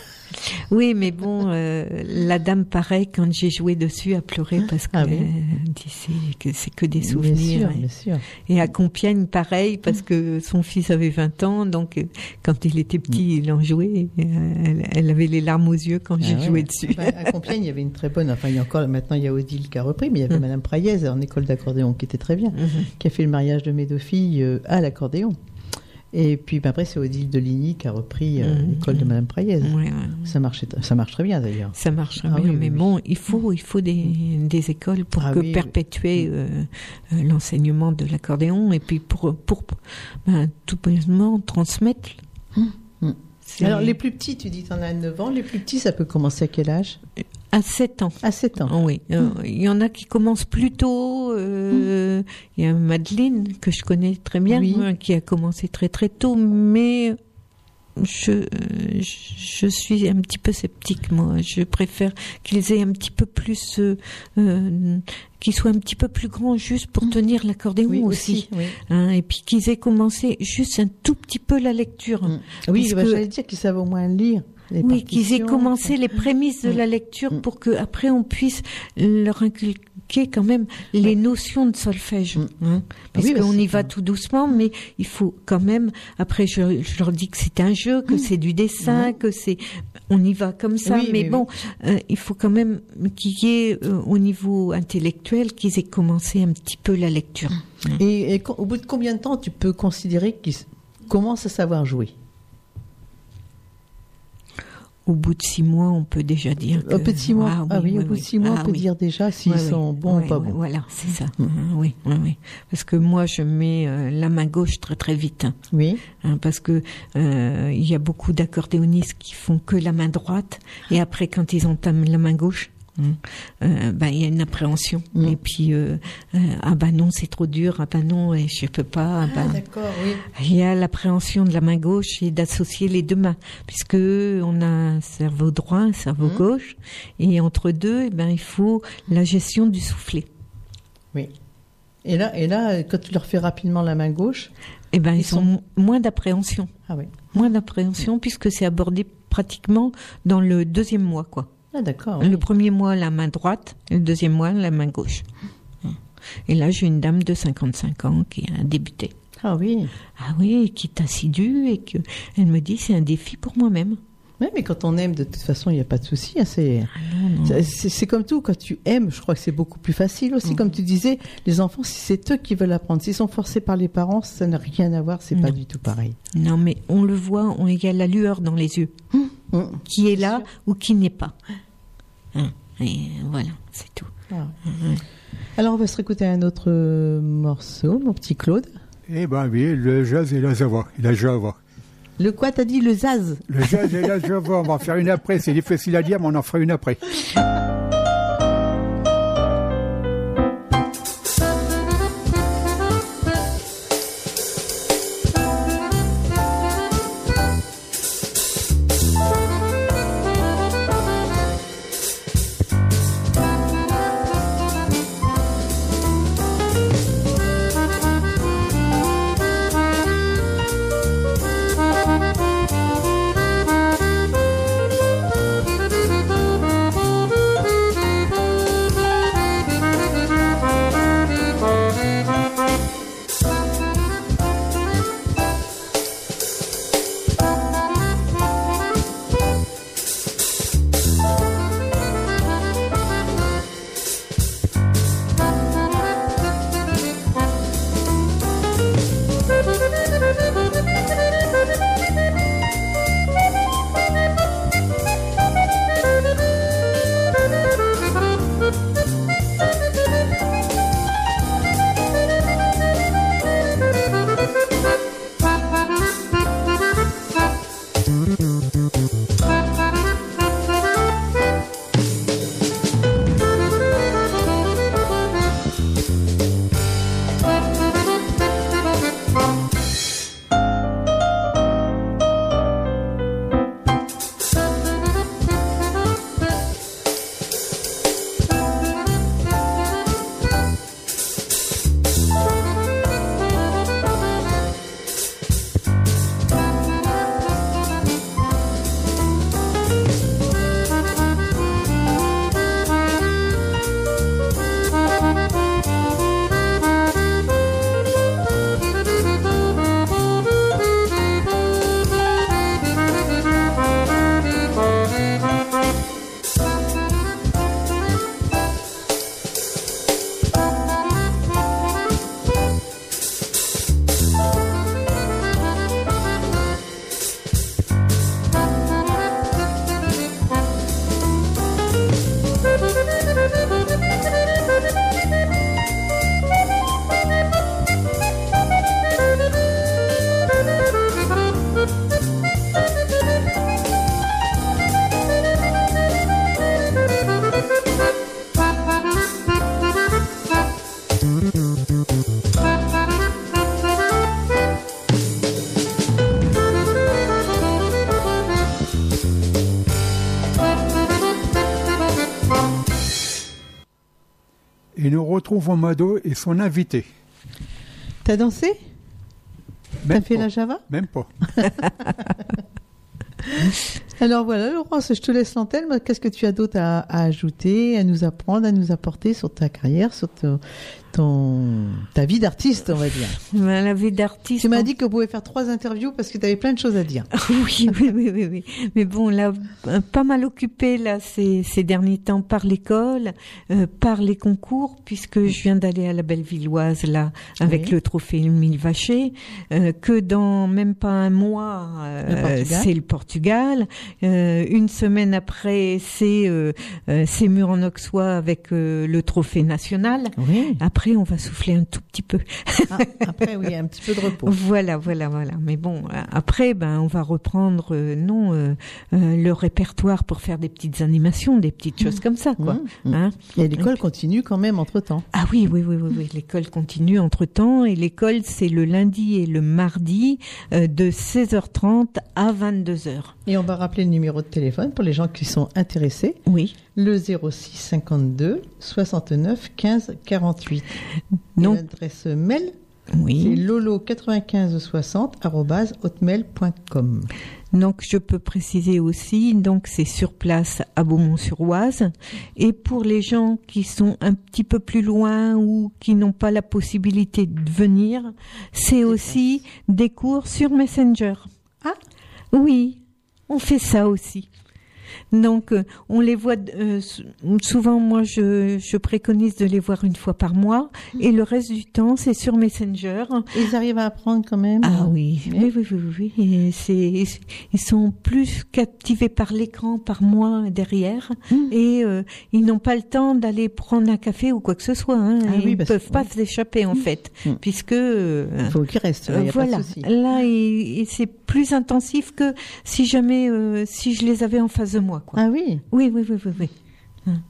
Speaker 4: Oui, mais bon, euh, la dame, pareil, quand j'ai joué dessus, a pleuré parce
Speaker 3: Ah
Speaker 4: qu'elle
Speaker 3: oui.
Speaker 4: dit c'est que c'est que des
Speaker 3: Bien
Speaker 4: souvenirs.
Speaker 3: sûr,
Speaker 4: et-
Speaker 3: bien sûr.
Speaker 4: Et à Compiègne, pareil, parce que son fils avait 20 ans, donc euh, quand il était petit, il en jouait. euh, elle, elle avait les larmes aux yeux quand j'ai
Speaker 3: Ah ouais.
Speaker 4: joué dessus.
Speaker 3: Bah, à Compiègne, il y avait une très bonne. Enfin, il y a encore maintenant, il y a Odile qui a repris, mais il y avait
Speaker 4: Mm.
Speaker 3: Madame Praillez en école d'accordéon qui était très bien,
Speaker 4: Mhm.
Speaker 3: qui a fait le mariage de mes deux filles euh, à l'accordéon. Et puis bah, après, c'est Odile de Ligny qui a repris euh,
Speaker 4: Mhm.
Speaker 3: l'école de Madame.
Speaker 4: Ouais, ouais.
Speaker 3: Ça marchait, ça marche très bien d'ailleurs.
Speaker 4: Ça marche
Speaker 3: Ah
Speaker 4: bien,
Speaker 3: oui,
Speaker 4: mais
Speaker 3: oui.
Speaker 4: bon, il faut, il faut des, des écoles pour
Speaker 3: Ah
Speaker 4: que
Speaker 3: oui,
Speaker 4: perpétuer euh, euh, l'enseignement de l'accordéon et puis pour, pour ben, tout bonnement transmettre.
Speaker 3: Mm.
Speaker 4: C'est
Speaker 3: Alors, les plus petits, tu dis, tu en as 9 ans. Les plus petits, ça peut commencer à quel âge?
Speaker 4: À 7 ans.
Speaker 3: À 7 ans.
Speaker 4: Oui, euh, il y en a qui commencent plus tôt. euh, Il y a Madeleine que je connais très bien,
Speaker 3: Oui.
Speaker 4: hein, qui a commencé très très tôt, mais je, euh, je suis un petit peu sceptique, moi. Je préfère qu'ils aient un petit peu plus, euh, euh, qu'ils soient un petit peu plus grands juste pour tenir l'accordéon
Speaker 3: Oui,
Speaker 4: aussi.
Speaker 3: aussi. Oui,
Speaker 4: hein, et puis qu'ils aient commencé juste un tout petit peu la lecture.
Speaker 3: Mm. oui bah,
Speaker 4: que-
Speaker 3: j'allais dire qu'ils savent au moins lire. Les
Speaker 4: Oui, qu'ils aient commencé les prémices de
Speaker 3: Mm.
Speaker 4: la lecture
Speaker 3: Mm.
Speaker 4: pour que après on puisse leur inculquer quand même les notions de solfège.
Speaker 3: Mm.
Speaker 4: hein. parce
Speaker 3: Oui, bah,
Speaker 4: qu'on y va tout doucement, mais il faut quand même. Après, je, je leur dis que c'est un jeu, que c'est du dessin, que c'est. On y va comme ça,
Speaker 3: Mm. Oui,
Speaker 4: mais
Speaker 3: oui,
Speaker 4: bon, euh, il faut quand même qu'il y ait euh, au niveau intellectuel qu'ils aient commencé un petit peu la lecture.
Speaker 3: Et, au bout de combien de temps tu peux considérer qu'ils commencent à savoir jouer?
Speaker 4: Au bout de six mois, on peut déjà dire.
Speaker 3: Au bout de six mois, ah, oui, au
Speaker 4: oui,
Speaker 3: bout de
Speaker 4: oui.
Speaker 3: six mois,
Speaker 4: Ah
Speaker 3: on peut dire déjà s'ils sont bons ou pas bons.
Speaker 4: Voilà, c'est ça.
Speaker 3: Mm.
Speaker 4: Euh, oui, oui, oui. Parce que moi, je mets euh, la main gauche très très vite. hein.
Speaker 3: Oui.
Speaker 4: Hein, parce que euh, il y a beaucoup d'accordéonistes qui font que la main droite et après quand ils entament la main gauche hein, euh, ben il y a une appréhension
Speaker 3: Mm.
Speaker 4: et puis euh, euh, ah ben non c'est trop dur ah ben non et je peux pas ah
Speaker 3: Ah,
Speaker 4: ben,
Speaker 3: d'accord, oui.
Speaker 4: il y a l'appréhension de la main gauche et d'associer les deux mains, puisque on a un cerveau droit, un cerveau
Speaker 3: Mhm.
Speaker 4: gauche, et entre deux, eh ben, il faut la gestion du soufflet.
Speaker 3: Et là, et là, quand tu leur fais rapidement la main gauche,
Speaker 4: Eh ben, ils,
Speaker 3: Ils
Speaker 4: sont,
Speaker 3: sont-
Speaker 4: mo- moins d'appréhension,
Speaker 3: ah oui.
Speaker 4: moins d'appréhension, puisque c'est abordé pratiquement dans le deuxième mois, quoi.
Speaker 3: Ah d'accord.
Speaker 4: Le premier mois, la main droite, et le deuxième mois, la main gauche. Et là, j'ai une dame de 55 ans qui a débuté.
Speaker 3: Ah oui.
Speaker 4: Ah oui, qui est assidue et que elle me dit c'est un défi pour moi-même.
Speaker 3: Oui, mais quand on aime, de toute façon, il n'y a pas de souci. hein, c'est,
Speaker 4: non.
Speaker 3: c'est, c'est- comme tout. Quand tu aimes, je crois que c'est beaucoup plus facile aussi. Comme tu disais, les enfants, si c'est eux qui veulent apprendre, s'ils sont forcés par les parents, ça n'a rien à voir. C'est pas du tout pareil.
Speaker 4: Non, mais on le voit, on, il y a la lueur dans les yeux,
Speaker 3: Mm.
Speaker 4: Qui est là ou qui n'est pas. Hein, Et voilà, c'est tout.
Speaker 3: Ah. Alors, on va se réécouter un autre euh, morceau, mon petit Claude.
Speaker 2: Eh ben oui, le jazz et la java. La java.
Speaker 3: Le quoi t'as dit Le Zaz
Speaker 2: Le jazz et la java, on va en faire une après. C'est difficile à dire, mais on en fera une après. Retrouvons Mado et son invité.
Speaker 3: T'as dansé? T'as fait
Speaker 2: pas.
Speaker 3: la Java?
Speaker 2: Même pas.
Speaker 3: Alors voilà, Laurence, je te laisse l'antenne. Qu'est-ce que tu as d'autre à, à ajouter, à nous apprendre, à nous apporter sur ta carrière, sur ton, ton- ta vie d'artiste, on va dire?
Speaker 4: Ben, la vie d'artiste.
Speaker 3: Tu m'as dit qu'on pouvait faire trois interviews parce que tu avais plein de choses à dire.
Speaker 4: oui, oui, oui, oui, oui. Mais bon, là, euh, pas mal occupée là ces, ces derniers temps par l'école, euh, par les concours, puisque je viens d'aller à la Bellevilloise là avec
Speaker 3: Oui.
Speaker 4: le trophée Émile Vacher, euh, que dans même pas un mois, euh, c'est le Portugal. Euh, une semaine après, c'est euh, euh, c'est murs en Auxois avec euh, le trophée national.
Speaker 3: Oui.
Speaker 4: Après, on va souffler un tout petit peu.
Speaker 3: Ah, après, oui, un petit peu de repos.
Speaker 4: Voilà, voilà, voilà. Mais bon, après, ben, on va reprendre, euh, non, le répertoire pour faire des petites animations, des petites choses comme ça, quoi.
Speaker 3: Mmh, mmh.
Speaker 4: Hein
Speaker 3: Et l'école continue quand même entre temps.
Speaker 4: ah oui, oui, oui, oui, oui. L'école continue entre temps et l'école c'est le lundi et le mardi euh, de 16h30 à 22h.
Speaker 3: Et on va rappeler le numéro de téléphone pour les gens qui sont intéressés.
Speaker 4: Oui.
Speaker 3: Le 06 52 69 15 48.
Speaker 4: Donc-
Speaker 3: Et l'adresse mail, c'est
Speaker 4: Oui.
Speaker 3: lolo9560 hotmail.com.
Speaker 4: Donc je peux préciser aussi, donc c'est sur place à Beaumont-sur-Oise. Et pour les gens qui sont un petit peu plus loin ou qui n'ont pas la possibilité de venir, c'est aussi des cours sur Messenger.
Speaker 3: Ah.
Speaker 4: Oui, on fait ça aussi. Donc, euh, on les voit euh, sou- souvent. Moi, je, je préconise de les voir une fois par mois, et le reste du temps, c'est sur Messenger.
Speaker 3: Ils arrivent à apprendre quand même.
Speaker 4: Ah oui,
Speaker 3: Oui.
Speaker 4: oui, oui, oui, c'est, ils sont plus captivés par l'écran, par moi derrière,
Speaker 3: Mmh.
Speaker 4: et euh, ils n'ont pas le temps d'aller prendre un café ou quoi que ce soit. Hein.
Speaker 3: Ah
Speaker 4: ils ne peuvent pas s'échapper en fait,
Speaker 3: Mmh.
Speaker 4: puisque euh,
Speaker 3: Il faut qu'ils restent, là,
Speaker 4: euh,
Speaker 3: a
Speaker 4: voilà.
Speaker 3: pas de souci.
Speaker 4: Là, et, et c'est plus intensif que si jamais, euh, si je les avais en face de moi, quoi.
Speaker 3: Ah oui,
Speaker 4: Oui, oui, oui, oui, oui.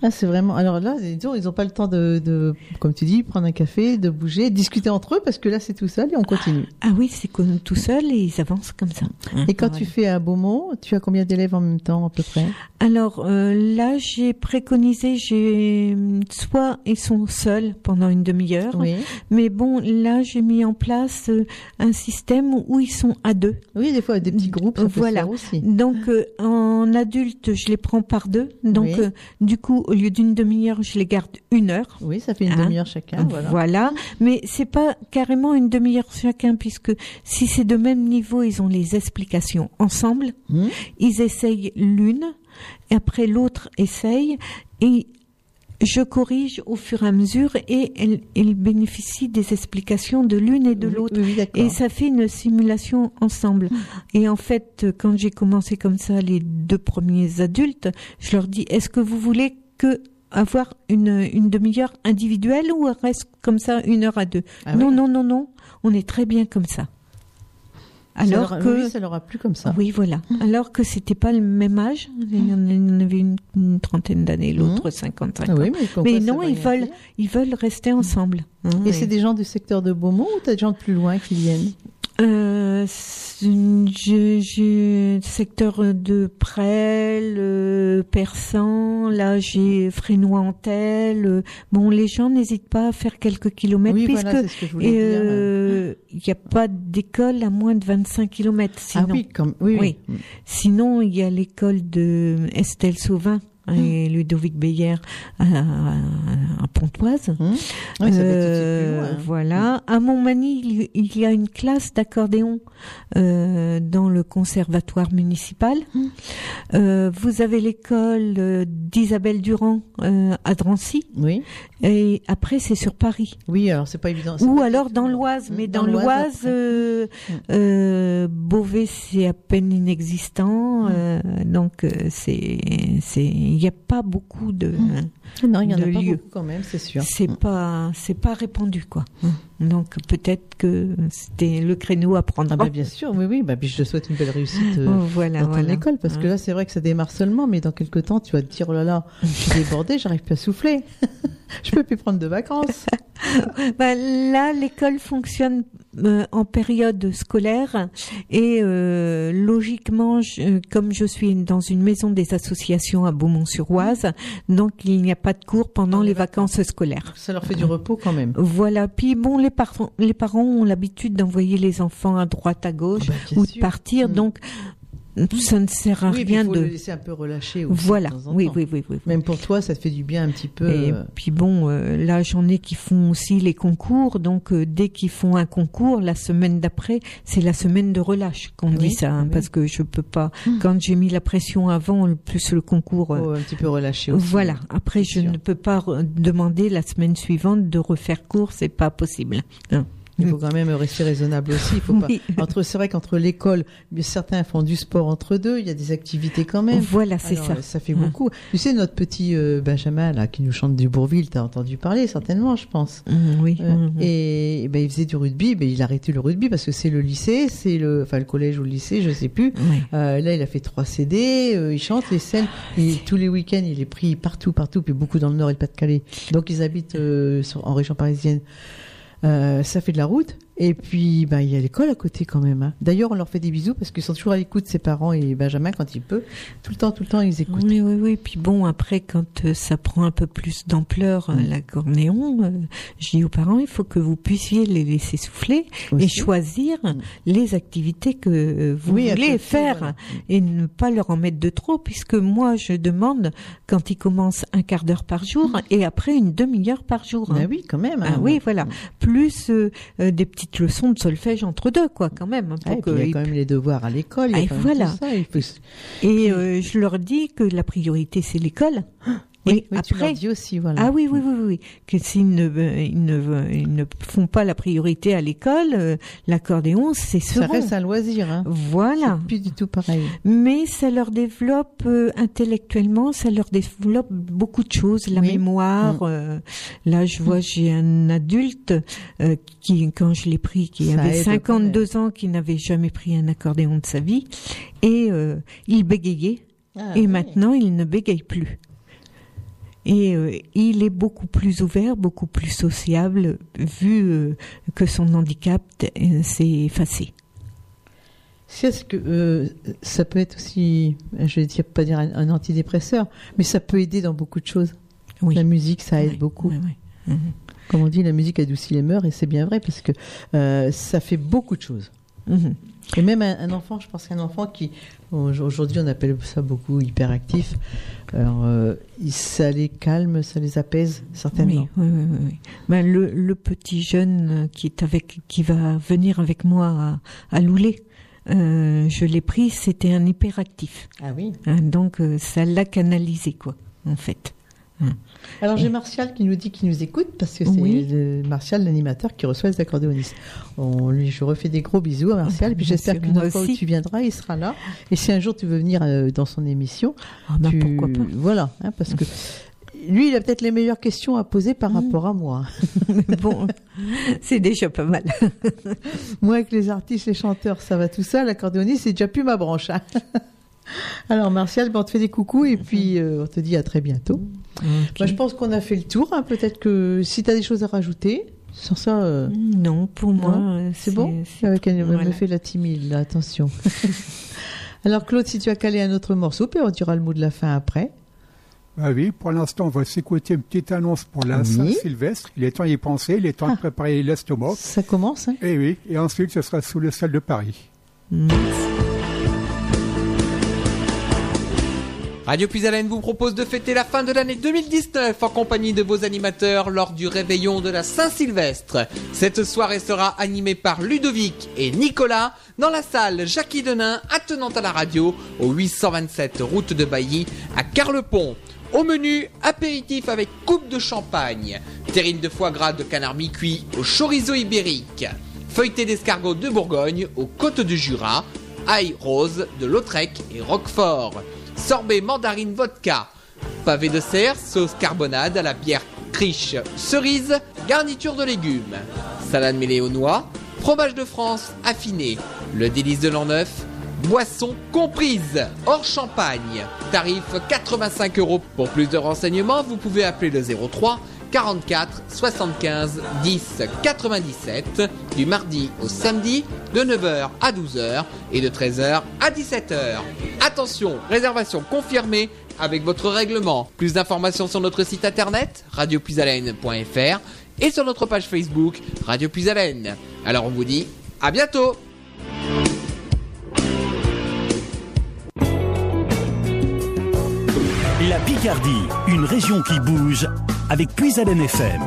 Speaker 3: Ah, c'est vraiment. Alors là, disons, ils n'ont pas le temps de, de, comme tu dis, prendre un café, de bouger, discuter entre eux parce que là, c'est tout seul et on continue.
Speaker 4: Ah oui, c'est tout seul et ils avancent comme ça.
Speaker 3: Et quand tu fais à Beaumont, tu as combien d'élèves en même temps à peu près?
Speaker 4: Alors euh, là, j'ai préconisé, j'ai soit ils sont seuls pendant une demi-heure,
Speaker 3: Oui.
Speaker 4: mais bon, là j'ai mis en place euh, un système où ils sont à deux.
Speaker 3: Oui, des fois des petits groupes, ça peut se
Speaker 4: Voilà.
Speaker 3: faire aussi.
Speaker 4: Donc euh, en adulte, je les prends par deux. Donc
Speaker 3: Oui.
Speaker 4: euh, du coup, au lieu d'une demi-heure, je les garde une heure.
Speaker 3: Oui, ça fait une
Speaker 4: Hein
Speaker 3: demi-heure chacun. Voilà.
Speaker 4: mais c'est pas carrément une demi-heure chacun puisque si c'est de même niveau, ils ont les explications ensemble.
Speaker 3: Hmm.
Speaker 4: Ils essayent l'une, et après l'autre essaye, et je corrige au fur et à mesure, et elle- ils bénéficient des explications de l'une et de l'autre.
Speaker 3: Oui.
Speaker 4: Et ça fait une simulation ensemble. Et en fait, quand j'ai commencé comme ça les deux premiers adultes, je leur dis est-ce que vous voulez que avoir une, une demi-heure individuelle ou reste comme ça une heure à deux?
Speaker 3: Ah
Speaker 4: Non,
Speaker 3: oui.
Speaker 4: non, non, non. On est très bien comme ça. Alors
Speaker 3: leur,
Speaker 4: que
Speaker 3: oui, ça leur a plu comme ça.
Speaker 4: oui, voilà. Alors que c'était pas le même âge. Il y en avait une, une trentaine d'années, l'autre 55
Speaker 3: Ah
Speaker 4: ans.
Speaker 3: oui, mais,
Speaker 4: non, ils veulent, ils veulent rester ensemble. hein,
Speaker 3: Et
Speaker 4: et-
Speaker 3: c'est des gens du secteur de Beaumont ou t'as des gens de plus loin qui viennent?
Speaker 4: Euh, j'ai j'ai secteur de Presles, euh, Persan, là j'ai Frénois-en-Tel. euh, bon, les gens n'hésitent pas à faire quelques kilomètres
Speaker 3: Oui,
Speaker 4: puisque
Speaker 3: voilà, je
Speaker 4: euh, il n'y a pas d'école à moins de 25 kilomètres. Sinon,
Speaker 3: ah oui, comme, oui, oui.
Speaker 4: sinon il y a l'école de Estelle Sauvin et Ludovic Beyer à, à, à Pontoise.
Speaker 3: Oui, ça
Speaker 4: Euh,
Speaker 3: plus loin. hein.
Speaker 4: Voilà. À Montmagny, il, y a une classe d'accordéon euh, dans le conservatoire municipal. Euh, vous avez l'école euh, d'Isabelle Durand euh, à Drancy.
Speaker 3: Oui,
Speaker 4: Et après, c'est sur Paris.
Speaker 3: oui, alors c'est pas évident.
Speaker 4: Ou
Speaker 3: pas
Speaker 4: alors dans l'Oise. Mais
Speaker 3: dans
Speaker 4: dans
Speaker 3: l'Oise,
Speaker 4: euh, euh, Beauvais, c'est à peine inexistant. Euh, donc, euh, c'est, c'est, n'y a pas beaucoup de.
Speaker 3: Non, il y en a
Speaker 4: de
Speaker 3: pas beaucoup quand même, c'est sûr.
Speaker 4: C'est pas, c'est pas répandu quoi. Donc peut-être que c'était le créneau à prendre.
Speaker 3: Ah bah bien sûr, oui, oui. Bah, puis je te souhaite une belle réussite euh,
Speaker 4: Oh, voilà,
Speaker 3: dans ton
Speaker 4: voilà.
Speaker 3: école, parce que là, c'est vrai que ça démarre seulement, mais dans quelques temps, tu vas te dire, oh là là, je suis débordée, j'arrive plus à souffler. je peux plus prendre de vacances.
Speaker 4: Bah, là, l'école fonctionne euh, en période scolaire et euh, logiquement, je- comme je suis dans une maison des associations à Beaumont-sur-Oise, donc il n'y a pas de cours pendant les vacances scolaires.
Speaker 3: Ça leur fait du repos quand même.
Speaker 4: Voilà. Puis bon, les parents, les parents ont l'habitude d'envoyer les enfants à droite, à gauche
Speaker 3: Ah bah,
Speaker 4: ou de
Speaker 3: sûr.
Speaker 4: partir.
Speaker 3: Mm.
Speaker 4: Donc, ça ne sert à
Speaker 3: Oui,
Speaker 4: rien
Speaker 3: faut
Speaker 4: de.
Speaker 3: le laisser un peu relâcher aussi.
Speaker 4: Voilà.
Speaker 3: de temps en
Speaker 4: Oui,
Speaker 3: temps.
Speaker 4: oui, oui, oui. oui.
Speaker 3: Même pour toi, ça te fait du bien un petit peu.
Speaker 4: Et
Speaker 3: euh,
Speaker 4: puis bon, euh, là j'en ai qui font aussi les concours, donc euh, dès qu'ils font un concours, la semaine d'après, c'est la semaine de relâche qu'on
Speaker 3: Oui,
Speaker 4: dit ça, hein, parce que je peux pas. Quand j'ai mis la pression avant, plus le concours. euh,
Speaker 3: un petit peu relâcher aussi.
Speaker 4: voilà. Après, je
Speaker 3: sûr.
Speaker 4: ne peux pas demander la semaine suivante de refaire cours, c'est pas possible. Hein.
Speaker 3: Il faut quand même rester raisonnable aussi. Il faut pas.
Speaker 4: Oui.
Speaker 3: Entre, c'est vrai qu'entre l'école, certains font du sport entre deux. Il y a des activités quand même.
Speaker 4: Voilà, c'est ça.
Speaker 3: Ça fait beaucoup. Tu sais, notre petit euh, Benjamin là, qui nous chante du Bourville, t'as entendu parler certainement, je pense.
Speaker 4: Mm, oui.
Speaker 3: Euh,
Speaker 4: mm,
Speaker 3: et, et ben, il faisait du rugby, ben, il a arrêté le rugby parce que c'est le lycée, c'est le, enfin le collège ou le lycée, je sais plus. Euh, là, il a fait trois CD, il chante les scènes. Et tous les week-ends, il est pris partout, partout, puis beaucoup dans le Nord et le Pas-de-Calais. Donc, ils habitent en région parisienne. Euh, ça fait de la route. Et puis, ben, il y a l'école à côté quand même. hein. D'ailleurs, on leur fait des bisous parce qu'ils sont toujours à l'écoute, ses parents et Benjamin, quand il peut. Tout le temps, tout le temps, ils écoutent.
Speaker 4: Oui, oui, oui. Puis bon, après, quand euh, ça prend un peu plus d'ampleur, euh,
Speaker 3: Mm.
Speaker 4: l'accordéon, euh, je dis aux parents, il faut que vous puissiez les laisser souffler et choisir
Speaker 3: Mm.
Speaker 4: les activités que vous
Speaker 3: Oui,
Speaker 4: voulez faire
Speaker 3: voilà.
Speaker 4: et ne pas leur en mettre de trop, puisque moi, je demande quand ils commencent un quart d'heure par jour et après une demi-heure par jour. Hein.
Speaker 3: oui, quand même.
Speaker 4: Ah
Speaker 3: hein.
Speaker 4: oui, voilà. Plus euh, des petites leçons de solfège entre deux, quoi, quand même. hein,
Speaker 3: Ah,
Speaker 4: pour
Speaker 3: puis, il y a quand même les devoirs à l'école.
Speaker 4: Ah, voilà.
Speaker 3: tout ça,
Speaker 4: Et euh, je leur dis que la priorité, c'est l'école.
Speaker 3: Oui,
Speaker 4: et
Speaker 3: oui, tu leur
Speaker 4: après,
Speaker 3: dis aussi, voilà.
Speaker 4: ah oui, oui, oui, oui, oui. que s'ils ne, ils ne, ils ne font pas la priorité à l'école, euh, l'accordéon, c'est
Speaker 3: ça reste un loisir. Hein.
Speaker 4: Voilà.
Speaker 3: C'est plus du tout pareil.
Speaker 4: Mais ça leur développe euh, intellectuellement, ça leur développe beaucoup de choses, la
Speaker 3: Oui.
Speaker 4: mémoire.
Speaker 3: Mm.
Speaker 4: euh, là, je vois, j'ai un adulte euh, qui, quand je l'ai pris, qui
Speaker 3: Ça
Speaker 4: avait
Speaker 3: aide
Speaker 4: 52 ans, qui n'avait jamais pris un accordéon de sa vie, et euh, il bégayait.
Speaker 3: Ah,
Speaker 4: et
Speaker 3: oui.
Speaker 4: maintenant, il ne bégaye plus. Et euh, il est beaucoup plus ouvert, beaucoup plus sociable, vu euh, que son handicap euh, s'est effacé.
Speaker 3: C'est ce que euh, ça peut être aussi, je vais dire pas dire un, un antidépresseur, mais ça peut aider dans beaucoup de choses.
Speaker 4: Oui.
Speaker 3: La musique, ça aide beaucoup.
Speaker 4: ouais. Mhm.
Speaker 3: Comme on dit, la musique adoucit les mœurs, et c'est bien vrai parce que ça fait beaucoup de choses.
Speaker 4: Mhm.
Speaker 3: Et même un, un enfant, je pense qu'un enfant qui, aujourd'hui on appelle ça beaucoup hyperactif, alors euh, ça les calme, ça les apaise certainement.
Speaker 4: Oui, oui, oui. Ben, le, le petit jeune euh, qui est avec, qui va venir avec moi à, à Loulé, euh, je l'ai pris, c'était un hyperactif.
Speaker 3: Ah oui.
Speaker 4: Hein, donc euh, ça l'a canalisé, quoi, en fait.
Speaker 3: Alors j'ai Martial qui nous dit qu'il nous écoute parce que c'est
Speaker 4: Oui.
Speaker 3: Martial l'animateur qui reçoit les accordéonistes. On lui, je refais des gros bisous à Martial et puis
Speaker 4: Bien
Speaker 3: j'espère qu'une fois où tu viendras, il sera là. Et si un jour tu veux venir euh, dans son émission,
Speaker 4: Ah ben,
Speaker 3: tu...
Speaker 4: pourquoi pas.
Speaker 3: Voilà, hein, parce que lui, il a peut-être les meilleures questions à poser par
Speaker 4: Mm.
Speaker 3: rapport à moi.
Speaker 4: Mais bon, c'est déjà pas mal.
Speaker 3: Moi, avec les artistes, les chanteurs, ça va tout ça. L'accordéoniste, c'est déjà plus ma branche. hein. Alors Martial, ben, on te fait des coucous et puis euh, on te dit à très bientôt. Moi, je pense qu'on a fait le tour. hein. Peut-être que si tu as des choses à rajouter, sur ça, euh,
Speaker 4: Non, pour moi,
Speaker 3: Non,
Speaker 4: euh,
Speaker 3: c'est bon
Speaker 4: c'est-
Speaker 3: Avec elle
Speaker 4: voilà.
Speaker 3: me fait la timide, là, attention. Alors Claude, si tu as calé un autre morceau, puis on dira le mot de la fin après.
Speaker 2: Ah oui, pour l'instant, on va s'écouter une petite annonce pour la
Speaker 3: Oui.
Speaker 2: Saint-Sylvestre. Il est temps d'y penser, il est temps
Speaker 3: Ah.
Speaker 2: de préparer l'estomac.
Speaker 3: Ça commence. Hein
Speaker 2: Et oui, et ensuite, ce sera sous le ciel de Paris.
Speaker 6: Radio Puisalène vous propose de fêter la fin de l'année 2019 en compagnie de vos animateurs lors du réveillon de la Saint-Sylvestre. Cette soirée sera animée par Ludovic et Nicolas dans la salle Jackie Denain attenante à la radio au 827 route de Bailly à Carlepont. Au menu, apéritif avec coupe de champagne, terrine de foie gras de canard mi-cuit au chorizo ibérique, feuilleté d'escargot de Bourgogne aux côtes du Jura, ail rose de Lautrec et Roquefort, sorbet mandarine vodka, pavé de cerf, sauce carbonade à la bière criche, cerise, garniture de légumes, salade mêlée aux noix, fromage de France affiné, le délice de l'an neuf, boisson comprise, hors champagne, tarif 85 euros. Pour plus de renseignements, vous pouvez appeler le 03 44 75 10 97 du mardi au samedi de 9h à 12h et de 13h à 17h. Attention, réservation confirmée avec votre règlement. Plus d'informations sur notre site internet radiopuisalène.fr et sur notre page Facebook Radio Puisalène. Alors on vous dit à bientôt
Speaker 8: La Picardie, une région qui bouge avec Puisalène FM.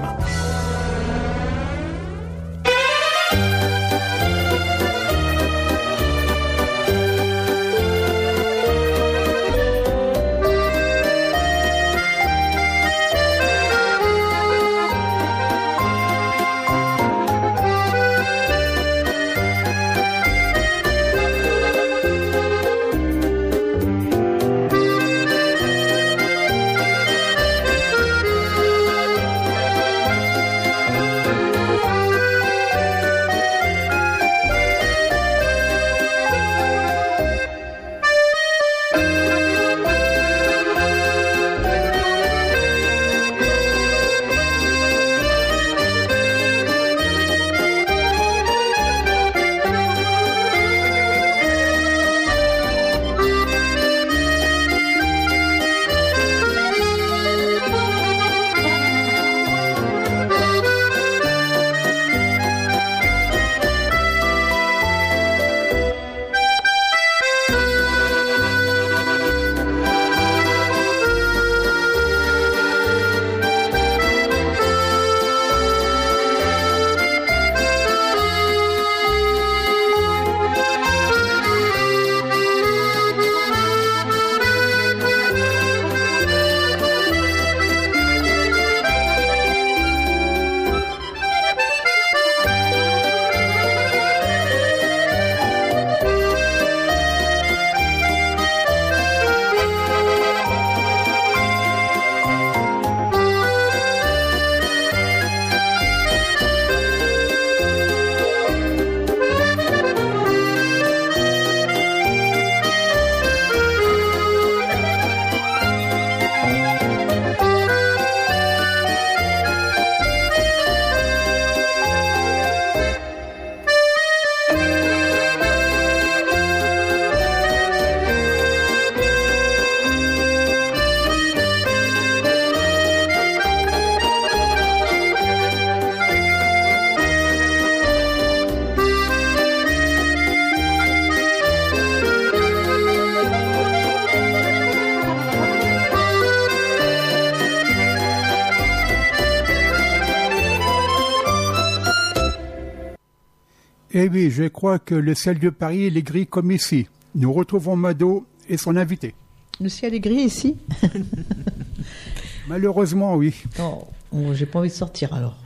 Speaker 2: Oui, je crois que le ciel de Paris est gris comme ici. Nous retrouvons Mado et son invité.
Speaker 3: Le ciel est gris ici
Speaker 2: Malheureusement, oui.
Speaker 3: Non, oh, j'ai pas envie de sortir alors.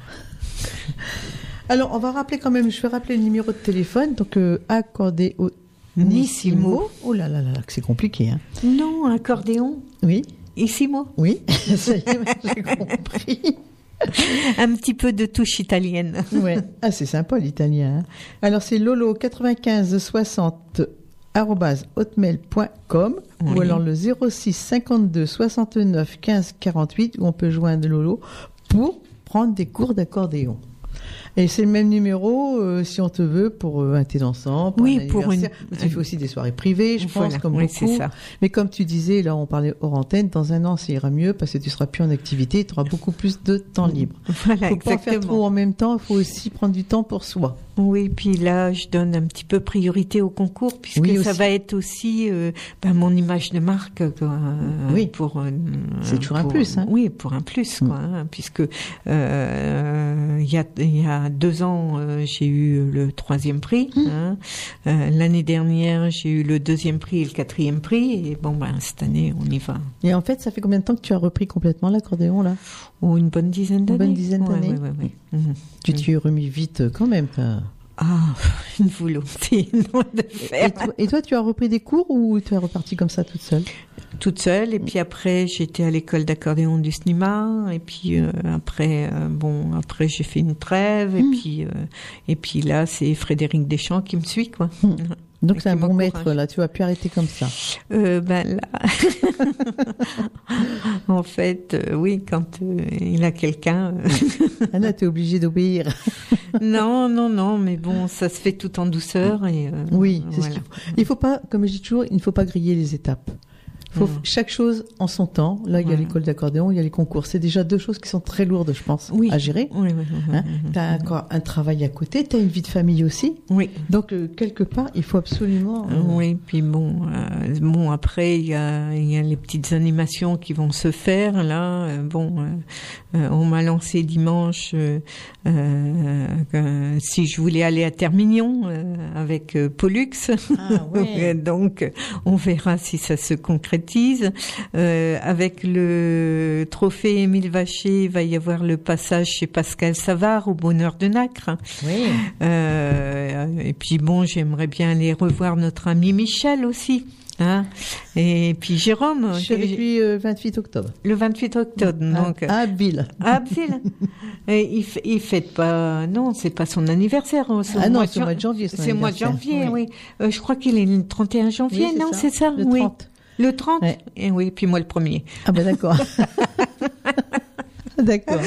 Speaker 3: alors, on va rappeler quand même, je vais rappeler le numéro de téléphone. Donc, euh, accordéonissimo.
Speaker 4: Nissimo.
Speaker 3: Oh là là là, c'est compliqué. Hein.
Speaker 4: Non, accordéon.
Speaker 3: Oui,
Speaker 4: Ici, moi.
Speaker 3: oui, ça y est, j'ai compris.
Speaker 4: Un petit peu de touche italienne.
Speaker 3: Ouais. Ah, c'est sympa l'italien. hein. Alors, c'est lolo 95 60 arobase hotmail.com ou
Speaker 4: Oui.
Speaker 3: alors le 06 52 69 15 48 où on peut joindre Lolo pour prendre des cours d'accordéon. Et c'est le même numéro euh, si on te veut pour euh, un thé dansant, pour
Speaker 4: Oui,
Speaker 3: un
Speaker 4: pour une-
Speaker 3: Tu fais aussi des soirées privées, je
Speaker 4: Voilà,
Speaker 3: pense, comme
Speaker 4: oui,
Speaker 3: beaucoup.
Speaker 4: c'est ça.
Speaker 3: Mais comme tu disais, là on parlait hors antenne, dans un an ça ira mieux parce que tu seras plus en activité, tu auras beaucoup plus de temps libre.
Speaker 4: Voilà,
Speaker 3: faut pas faire trop
Speaker 4: exactement.
Speaker 3: en même temps, il faut aussi prendre du temps pour soi.
Speaker 4: Oui, puis là, je donne un petit peu priorité au concours puisque
Speaker 3: Oui,
Speaker 4: ça va être aussi euh, ben, mon image de marque. euh,
Speaker 3: Oui.
Speaker 4: pour euh,
Speaker 3: C'est toujours un plus, hein.
Speaker 4: Oui, pour un plus, quoi, hein, puisque euh, il y a y a deux ans j'ai eu le troisième prix.
Speaker 3: Mmh.
Speaker 4: hein. L'année dernière j'ai eu le deuxième prix et le quatrième prix. Et bon ben cette année on y va.
Speaker 3: Et en fait, ça fait combien de temps que tu as repris complètement l'accordéon là?
Speaker 4: Oh, une bonne dizaine d'années.
Speaker 3: bonne dizaine d'années.
Speaker 4: ouais, ouais, ouais. Mhm.
Speaker 3: Tu t'y es remis vite euh, quand même.
Speaker 4: Ah, une volonté de faire.
Speaker 3: Et toi, et toi, tu as repris des cours ou tu es reparti comme ça toute seule?
Speaker 4: Toute seule et puis après j'étais à l'école d'accordéon du cinéma et puis euh, après euh, bon après j'ai fait une trêve et puis euh, et puis là c'est Frédéric Deschamps qui me suit quoi.
Speaker 3: Donc c'est un bon maître là, tu vas plus arrêter comme ça.
Speaker 4: Euh, ben là, en fait, euh, oui, quand euh, il a quelqu'un.
Speaker 3: Anna, t'es obligée d'obéir.
Speaker 4: non, non, non, mais bon, ça se fait tout en douceur et.
Speaker 3: Oui, c'est ce
Speaker 4: voilà.
Speaker 3: qu'il faut. Il faut pas, comme je dis toujours, il ne faut pas griller les étapes. Il faut
Speaker 4: Mm.
Speaker 3: chaque chose en son temps. Là, il y a l'école d'accordéon, il y a les concours. C'est déjà deux choses qui sont très lourdes, je pense,
Speaker 4: Oui.
Speaker 3: à gérer.
Speaker 4: Oui, oui,
Speaker 3: Hein? tu as encore un travail à côté, tu as une vie de famille aussi.
Speaker 4: oui.
Speaker 3: Donc, euh, quelque part, il faut absolument. euh,
Speaker 4: Oui, puis bon, euh, bon après il y a, y a les petites animations qui vont se faire là. euh, bon, euh, euh, on m'a lancé dimanche euh, euh, si je voulais aller à Termignon euh, avec euh, Pollux.
Speaker 3: Ah ouais.
Speaker 4: Donc, euh, on verra si ça se concrétise. Euh, avec le trophée Émile Vacher, il va y avoir le passage chez Pascal Savard au Bonheur de Nacre.
Speaker 3: oui.
Speaker 4: Euh, et puis bon, j'aimerais bien aller revoir notre ami Michel aussi. Hein et puis Jérôme,
Speaker 3: Je suis avec lui euh, 28 octobre.
Speaker 4: le 28 octobre. Donc,
Speaker 3: à, Abbeville.
Speaker 4: à Abbeville. Et il, il fête pas, non, c'est pas son anniversaire. hein,
Speaker 3: Ah non, c'est au mois de janvier.
Speaker 4: C'est au mois de janvier, oui. Euh, je crois qu'il est le 31 janvier,
Speaker 3: Oui,
Speaker 4: non, c'est ça,
Speaker 3: Le
Speaker 4: oui.
Speaker 3: 30.
Speaker 4: Le 30
Speaker 3: Ouais.
Speaker 4: Et oui, puis moi le premier.
Speaker 3: Ah ben d'accord. d'accord.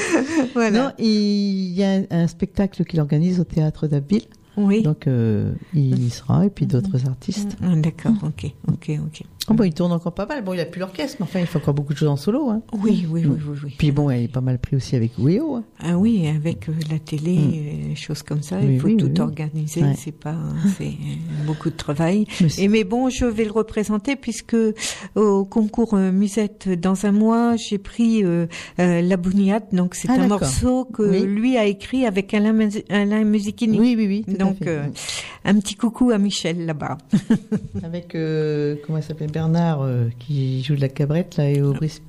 Speaker 4: Voilà.
Speaker 3: Non, il y a un, un spectacle qu'il organise au théâtre d'Abbeville.
Speaker 4: Oui.
Speaker 3: Donc, euh, il y sera, et puis d'autres artistes.
Speaker 4: Ah, D'accord, ok, ok, ok.
Speaker 3: Oh, bon, il tourne encore pas mal. Bon, il a plus l'orchestre, mais enfin, il fait encore beaucoup de choses en solo. Hein.
Speaker 4: Oui, oui, oui, oui, oui.
Speaker 3: Puis bon, il est pas mal pris aussi avec Weo. Hein.
Speaker 4: Ah oui, avec euh, la télé,
Speaker 3: Mm.
Speaker 4: euh, des choses comme ça,
Speaker 3: Oui,
Speaker 4: il faut
Speaker 3: oui,
Speaker 4: tout organiser.
Speaker 3: Ouais.
Speaker 4: C'est pas, c'est euh, beaucoup de travail.
Speaker 3: Mais c'est-
Speaker 4: Et mais bon, je vais le représenter puisque au concours Musette dans un mois, j'ai pris La Bouniate. Donc c'est
Speaker 3: Ah,
Speaker 4: un morceau que lui a écrit avec Alain, Alain Musichini.
Speaker 3: Oui, oui, oui.
Speaker 4: Donc euh, un petit coucou à Michel là-bas.
Speaker 3: Avec, euh, comment il s'appelle Bernard, euh, qui joue de la cabrette, là, et au bris.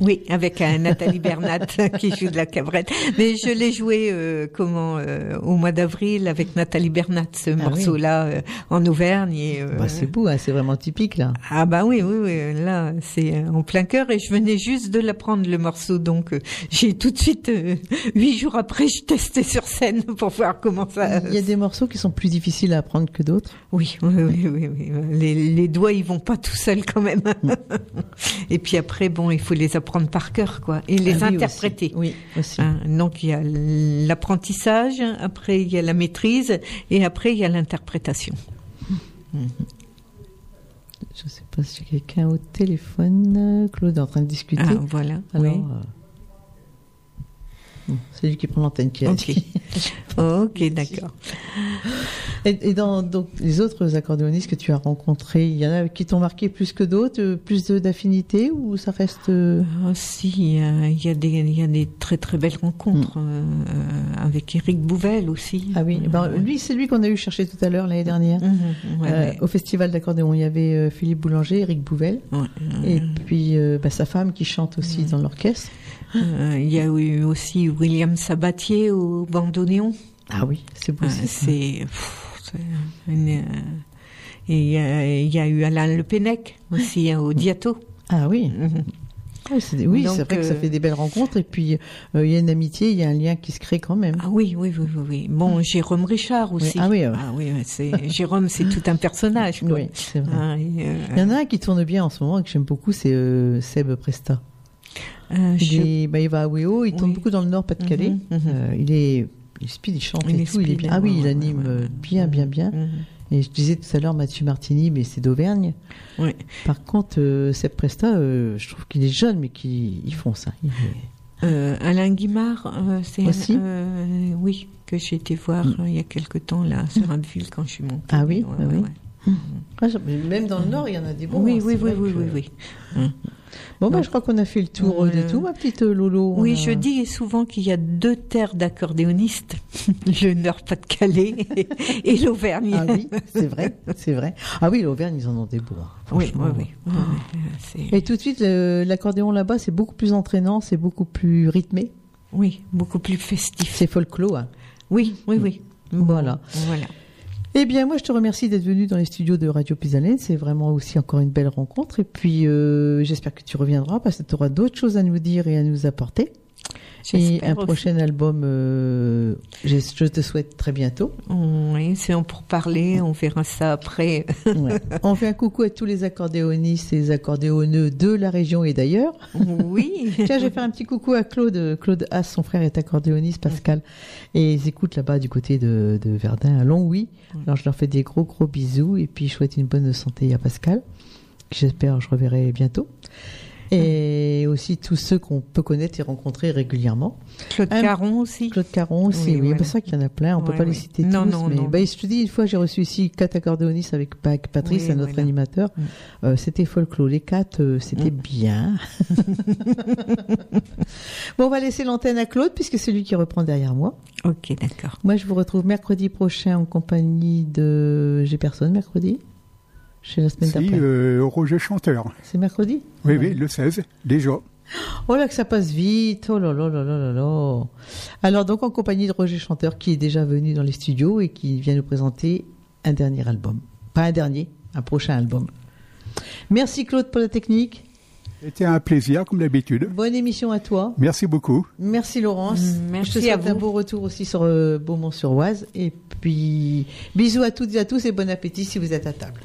Speaker 4: Oui, avec euh, Nathalie Bernat qui joue de la cabrette. Mais je l'ai joué euh, comment euh, au mois d'avril avec Nathalie Bernat ce
Speaker 3: Ah
Speaker 4: morceau-là euh, en Auvergne. Et, euh,
Speaker 3: Bah, c'est beau, hein, c'est vraiment typique, là.
Speaker 4: ah bah oui, oui, oui, là c'est euh, en plein cœur et je venais juste de l'apprendre le morceau, donc euh, j'ai tout de suite euh, huit jours après je testais sur scène pour voir comment ça.
Speaker 3: Il y a des morceaux qui sont plus difficiles à apprendre que d'autres.
Speaker 4: Oui, oui, oui, oui, oui. Les, les doigts ils vont pas tout seuls quand même.
Speaker 3: Mm.
Speaker 4: et puis après bon, il faut les apprendre par cœur quoi et les
Speaker 3: Ah oui,
Speaker 4: interpréter.
Speaker 3: aussi. Oui, aussi.
Speaker 4: Hein, donc il y a l'apprentissage, après il y a la maîtrise et après il y a l'interprétation.
Speaker 3: Je sais pas si quelqu'un au téléphone. Claude est en train de discuter.
Speaker 4: Ah voilà.
Speaker 3: Alors,
Speaker 4: oui.
Speaker 3: euh, c'est lui qui prend l'antenne qui a
Speaker 4: Ok. d'accord.
Speaker 3: Et, et dans donc, les autres accordéonistes que tu as rencontrés, il y en a qui t'ont marqué plus que d'autres, euh, plus de- d'affinité ou ça reste euh,
Speaker 4: Ah, si, euh, il y, a des, il y a des très très belles rencontres euh, euh, avec Eric Bouvel aussi.
Speaker 3: Ah oui,
Speaker 4: Euh,
Speaker 3: ben, lui c'est lui qu'on a eu chercher tout à l'heure l'année dernière.
Speaker 4: Ouais,
Speaker 3: Euh,
Speaker 4: ouais.
Speaker 3: Au festival d'accordéon, il y avait euh, Philippe Boulanger, Eric Bouvel,
Speaker 4: Ouais,
Speaker 3: et puis euh, bah, sa femme qui chante aussi dans l'orchestre.
Speaker 4: Euh, Il y a eu aussi William Sabatier au bandoneon.
Speaker 3: Ah oui, c'est beau.
Speaker 4: Euh, c'est une, euh, et il y, a, il y a eu Alain Le Pennec aussi hein, au Diato.
Speaker 3: Ah oui,
Speaker 4: Mhm.
Speaker 3: oui, c'est oui, c'est vrai que ça fait des belles rencontres et puis euh, il y a une amitié, il y a un lien qui se crée quand même.
Speaker 4: Ah oui, oui, oui, oui, oui. Bon, Jérôme Richard aussi.
Speaker 3: Oui, ah oui, ouais.
Speaker 4: oui, ouais, c'est Jérôme, c'est tout un personnage. Quoi.
Speaker 3: Oui, c'est vrai.
Speaker 4: Et, euh,
Speaker 3: Il y en a un qui tourne bien en ce moment et que j'aime beaucoup, c'est euh, Seb Presta.
Speaker 4: Euh,
Speaker 3: Il,
Speaker 4: je-
Speaker 3: est- bah, il va à Weo, il tourne
Speaker 4: Oui.
Speaker 3: beaucoup dans le Nord, Pas-de-Calais.
Speaker 4: Mhm, mhm.
Speaker 3: Euh, il est il speed, il chante
Speaker 4: Il
Speaker 3: et tout, il est bien. Ah oui,
Speaker 4: ouais,
Speaker 3: il anime
Speaker 4: ouais,
Speaker 3: euh,
Speaker 4: ouais.
Speaker 3: bien, bien, bien.
Speaker 4: Mhm.
Speaker 3: Et je disais tout à l'heure Mathieu Martini, mais c'est d'Auvergne.
Speaker 4: Oui.
Speaker 3: Par contre, euh, Seb Presta, euh, je trouve qu'il est jeune, mais qu'il il fonce. hein. Il
Speaker 4: Euh, Alain Guimard, c'est
Speaker 3: Aussi
Speaker 4: oui que j'ai été voir
Speaker 3: Mm.
Speaker 4: il y a quelque temps là sur Abbeville quand je suis montée.
Speaker 3: Ah oui, ah
Speaker 4: ouais,
Speaker 3: oui.
Speaker 4: ouais.
Speaker 3: Ah, même dans le Nord, il y en a des bons.
Speaker 4: oui,
Speaker 3: hein,
Speaker 4: oui, oui, oui, oui, oui.
Speaker 3: Bon, bah,
Speaker 4: Donc,
Speaker 3: je crois qu'on a fait le tour euh, de tout, ma petite euh, Lolo.
Speaker 4: Oui,
Speaker 3: a-
Speaker 4: je dis souvent qu'il y a deux terres d'accordéonistes, le Nord-Pas-de-Calais et, et l'Auvergne.
Speaker 3: Ah oui, c'est vrai, c'est vrai. Ah oui, l'Auvergne, ils en ont des beaux. hein,
Speaker 4: oui, oui, oui. oui, oui, c'est-
Speaker 3: Et tout de suite, l'accordéon là-bas, c'est beaucoup plus entraînant, c'est beaucoup plus rythmé.
Speaker 4: oui, beaucoup plus festif.
Speaker 3: C'est folklore. hein.
Speaker 4: Oui, oui, oui.
Speaker 3: Voilà.
Speaker 4: Voilà.
Speaker 3: Eh bien, moi, je te remercie d'être venu dans les studios de Radio Pisalène. C'est vraiment aussi encore une belle rencontre. Et puis, euh, j'espère que tu reviendras parce que tu auras d'autres choses à nous dire et à nous apporter. Et
Speaker 4: J'espère
Speaker 3: un prochain album, euh, je, je te souhaite très bientôt.
Speaker 4: Oui, c'est pour parler, on verra ça après.
Speaker 3: Ouais. On fait un coucou à tous les accordéonistes et les accordéoneux de la région et d'ailleurs.
Speaker 4: oui.
Speaker 3: Tiens, je vais faire un petit coucou à Claude. Claude Haas, son frère est accordéoniste, Pascal. Et ils écoutent là-bas du côté de, de Verdun, à Longwy. Alors je leur fais des gros gros bisous et puis je souhaite une bonne santé à Pascal. que J'espère je reverrai bientôt. Et aussi tous ceux qu'on peut connaître et rencontrer régulièrement.
Speaker 4: Claude
Speaker 3: Un-
Speaker 4: Caron aussi.
Speaker 3: Claude Caron aussi,
Speaker 4: Oui,
Speaker 3: oui.
Speaker 4: voilà.
Speaker 3: C'est vrai qu'il y en a plein, on peut
Speaker 4: Ouais,
Speaker 3: pas les citer
Speaker 4: Non,
Speaker 3: tous.
Speaker 4: non,
Speaker 3: mais
Speaker 4: non.
Speaker 3: bah, je te dis, une fois j'ai reçu ici quatre accordéonistes avec Pa- Patrice,
Speaker 4: Oui,
Speaker 3: un autre
Speaker 4: voilà.
Speaker 3: animateur.
Speaker 4: Mm.
Speaker 3: Euh, c'était folklore. Les quatre, euh, c'était
Speaker 4: Mm.
Speaker 3: bien. bon, on va laisser l'antenne à Claude puisque c'est lui qui reprend derrière moi.
Speaker 4: Ok, d'accord.
Speaker 3: Moi, je vous retrouve mercredi prochain en compagnie de. J'ai personne mercredi C'est la semaine
Speaker 2: Si,
Speaker 3: d'après.
Speaker 2: euh, Roger Chanteur.
Speaker 3: C'est mercredi
Speaker 2: Oui,
Speaker 3: Ouais.
Speaker 2: oui, le 16, déjà.
Speaker 3: Oh là que ça passe vite, oh là là là là là là. Alors donc en compagnie de Roger Chanteur qui est déjà venu dans les studios et qui vient nous présenter un dernier album. Pas un dernier, un prochain album. Merci Claude pour la technique.
Speaker 2: C'était un plaisir, comme d'habitude.
Speaker 3: Bonne émission à toi.
Speaker 2: Merci beaucoup.
Speaker 3: Merci Laurence.
Speaker 4: Mm, merci
Speaker 3: Je te souhaite
Speaker 4: à vous.
Speaker 3: un beau retour aussi sur euh, Beaumont-sur-Oise. Et puis bisous à toutes et à tous et bon appétit si vous êtes à table.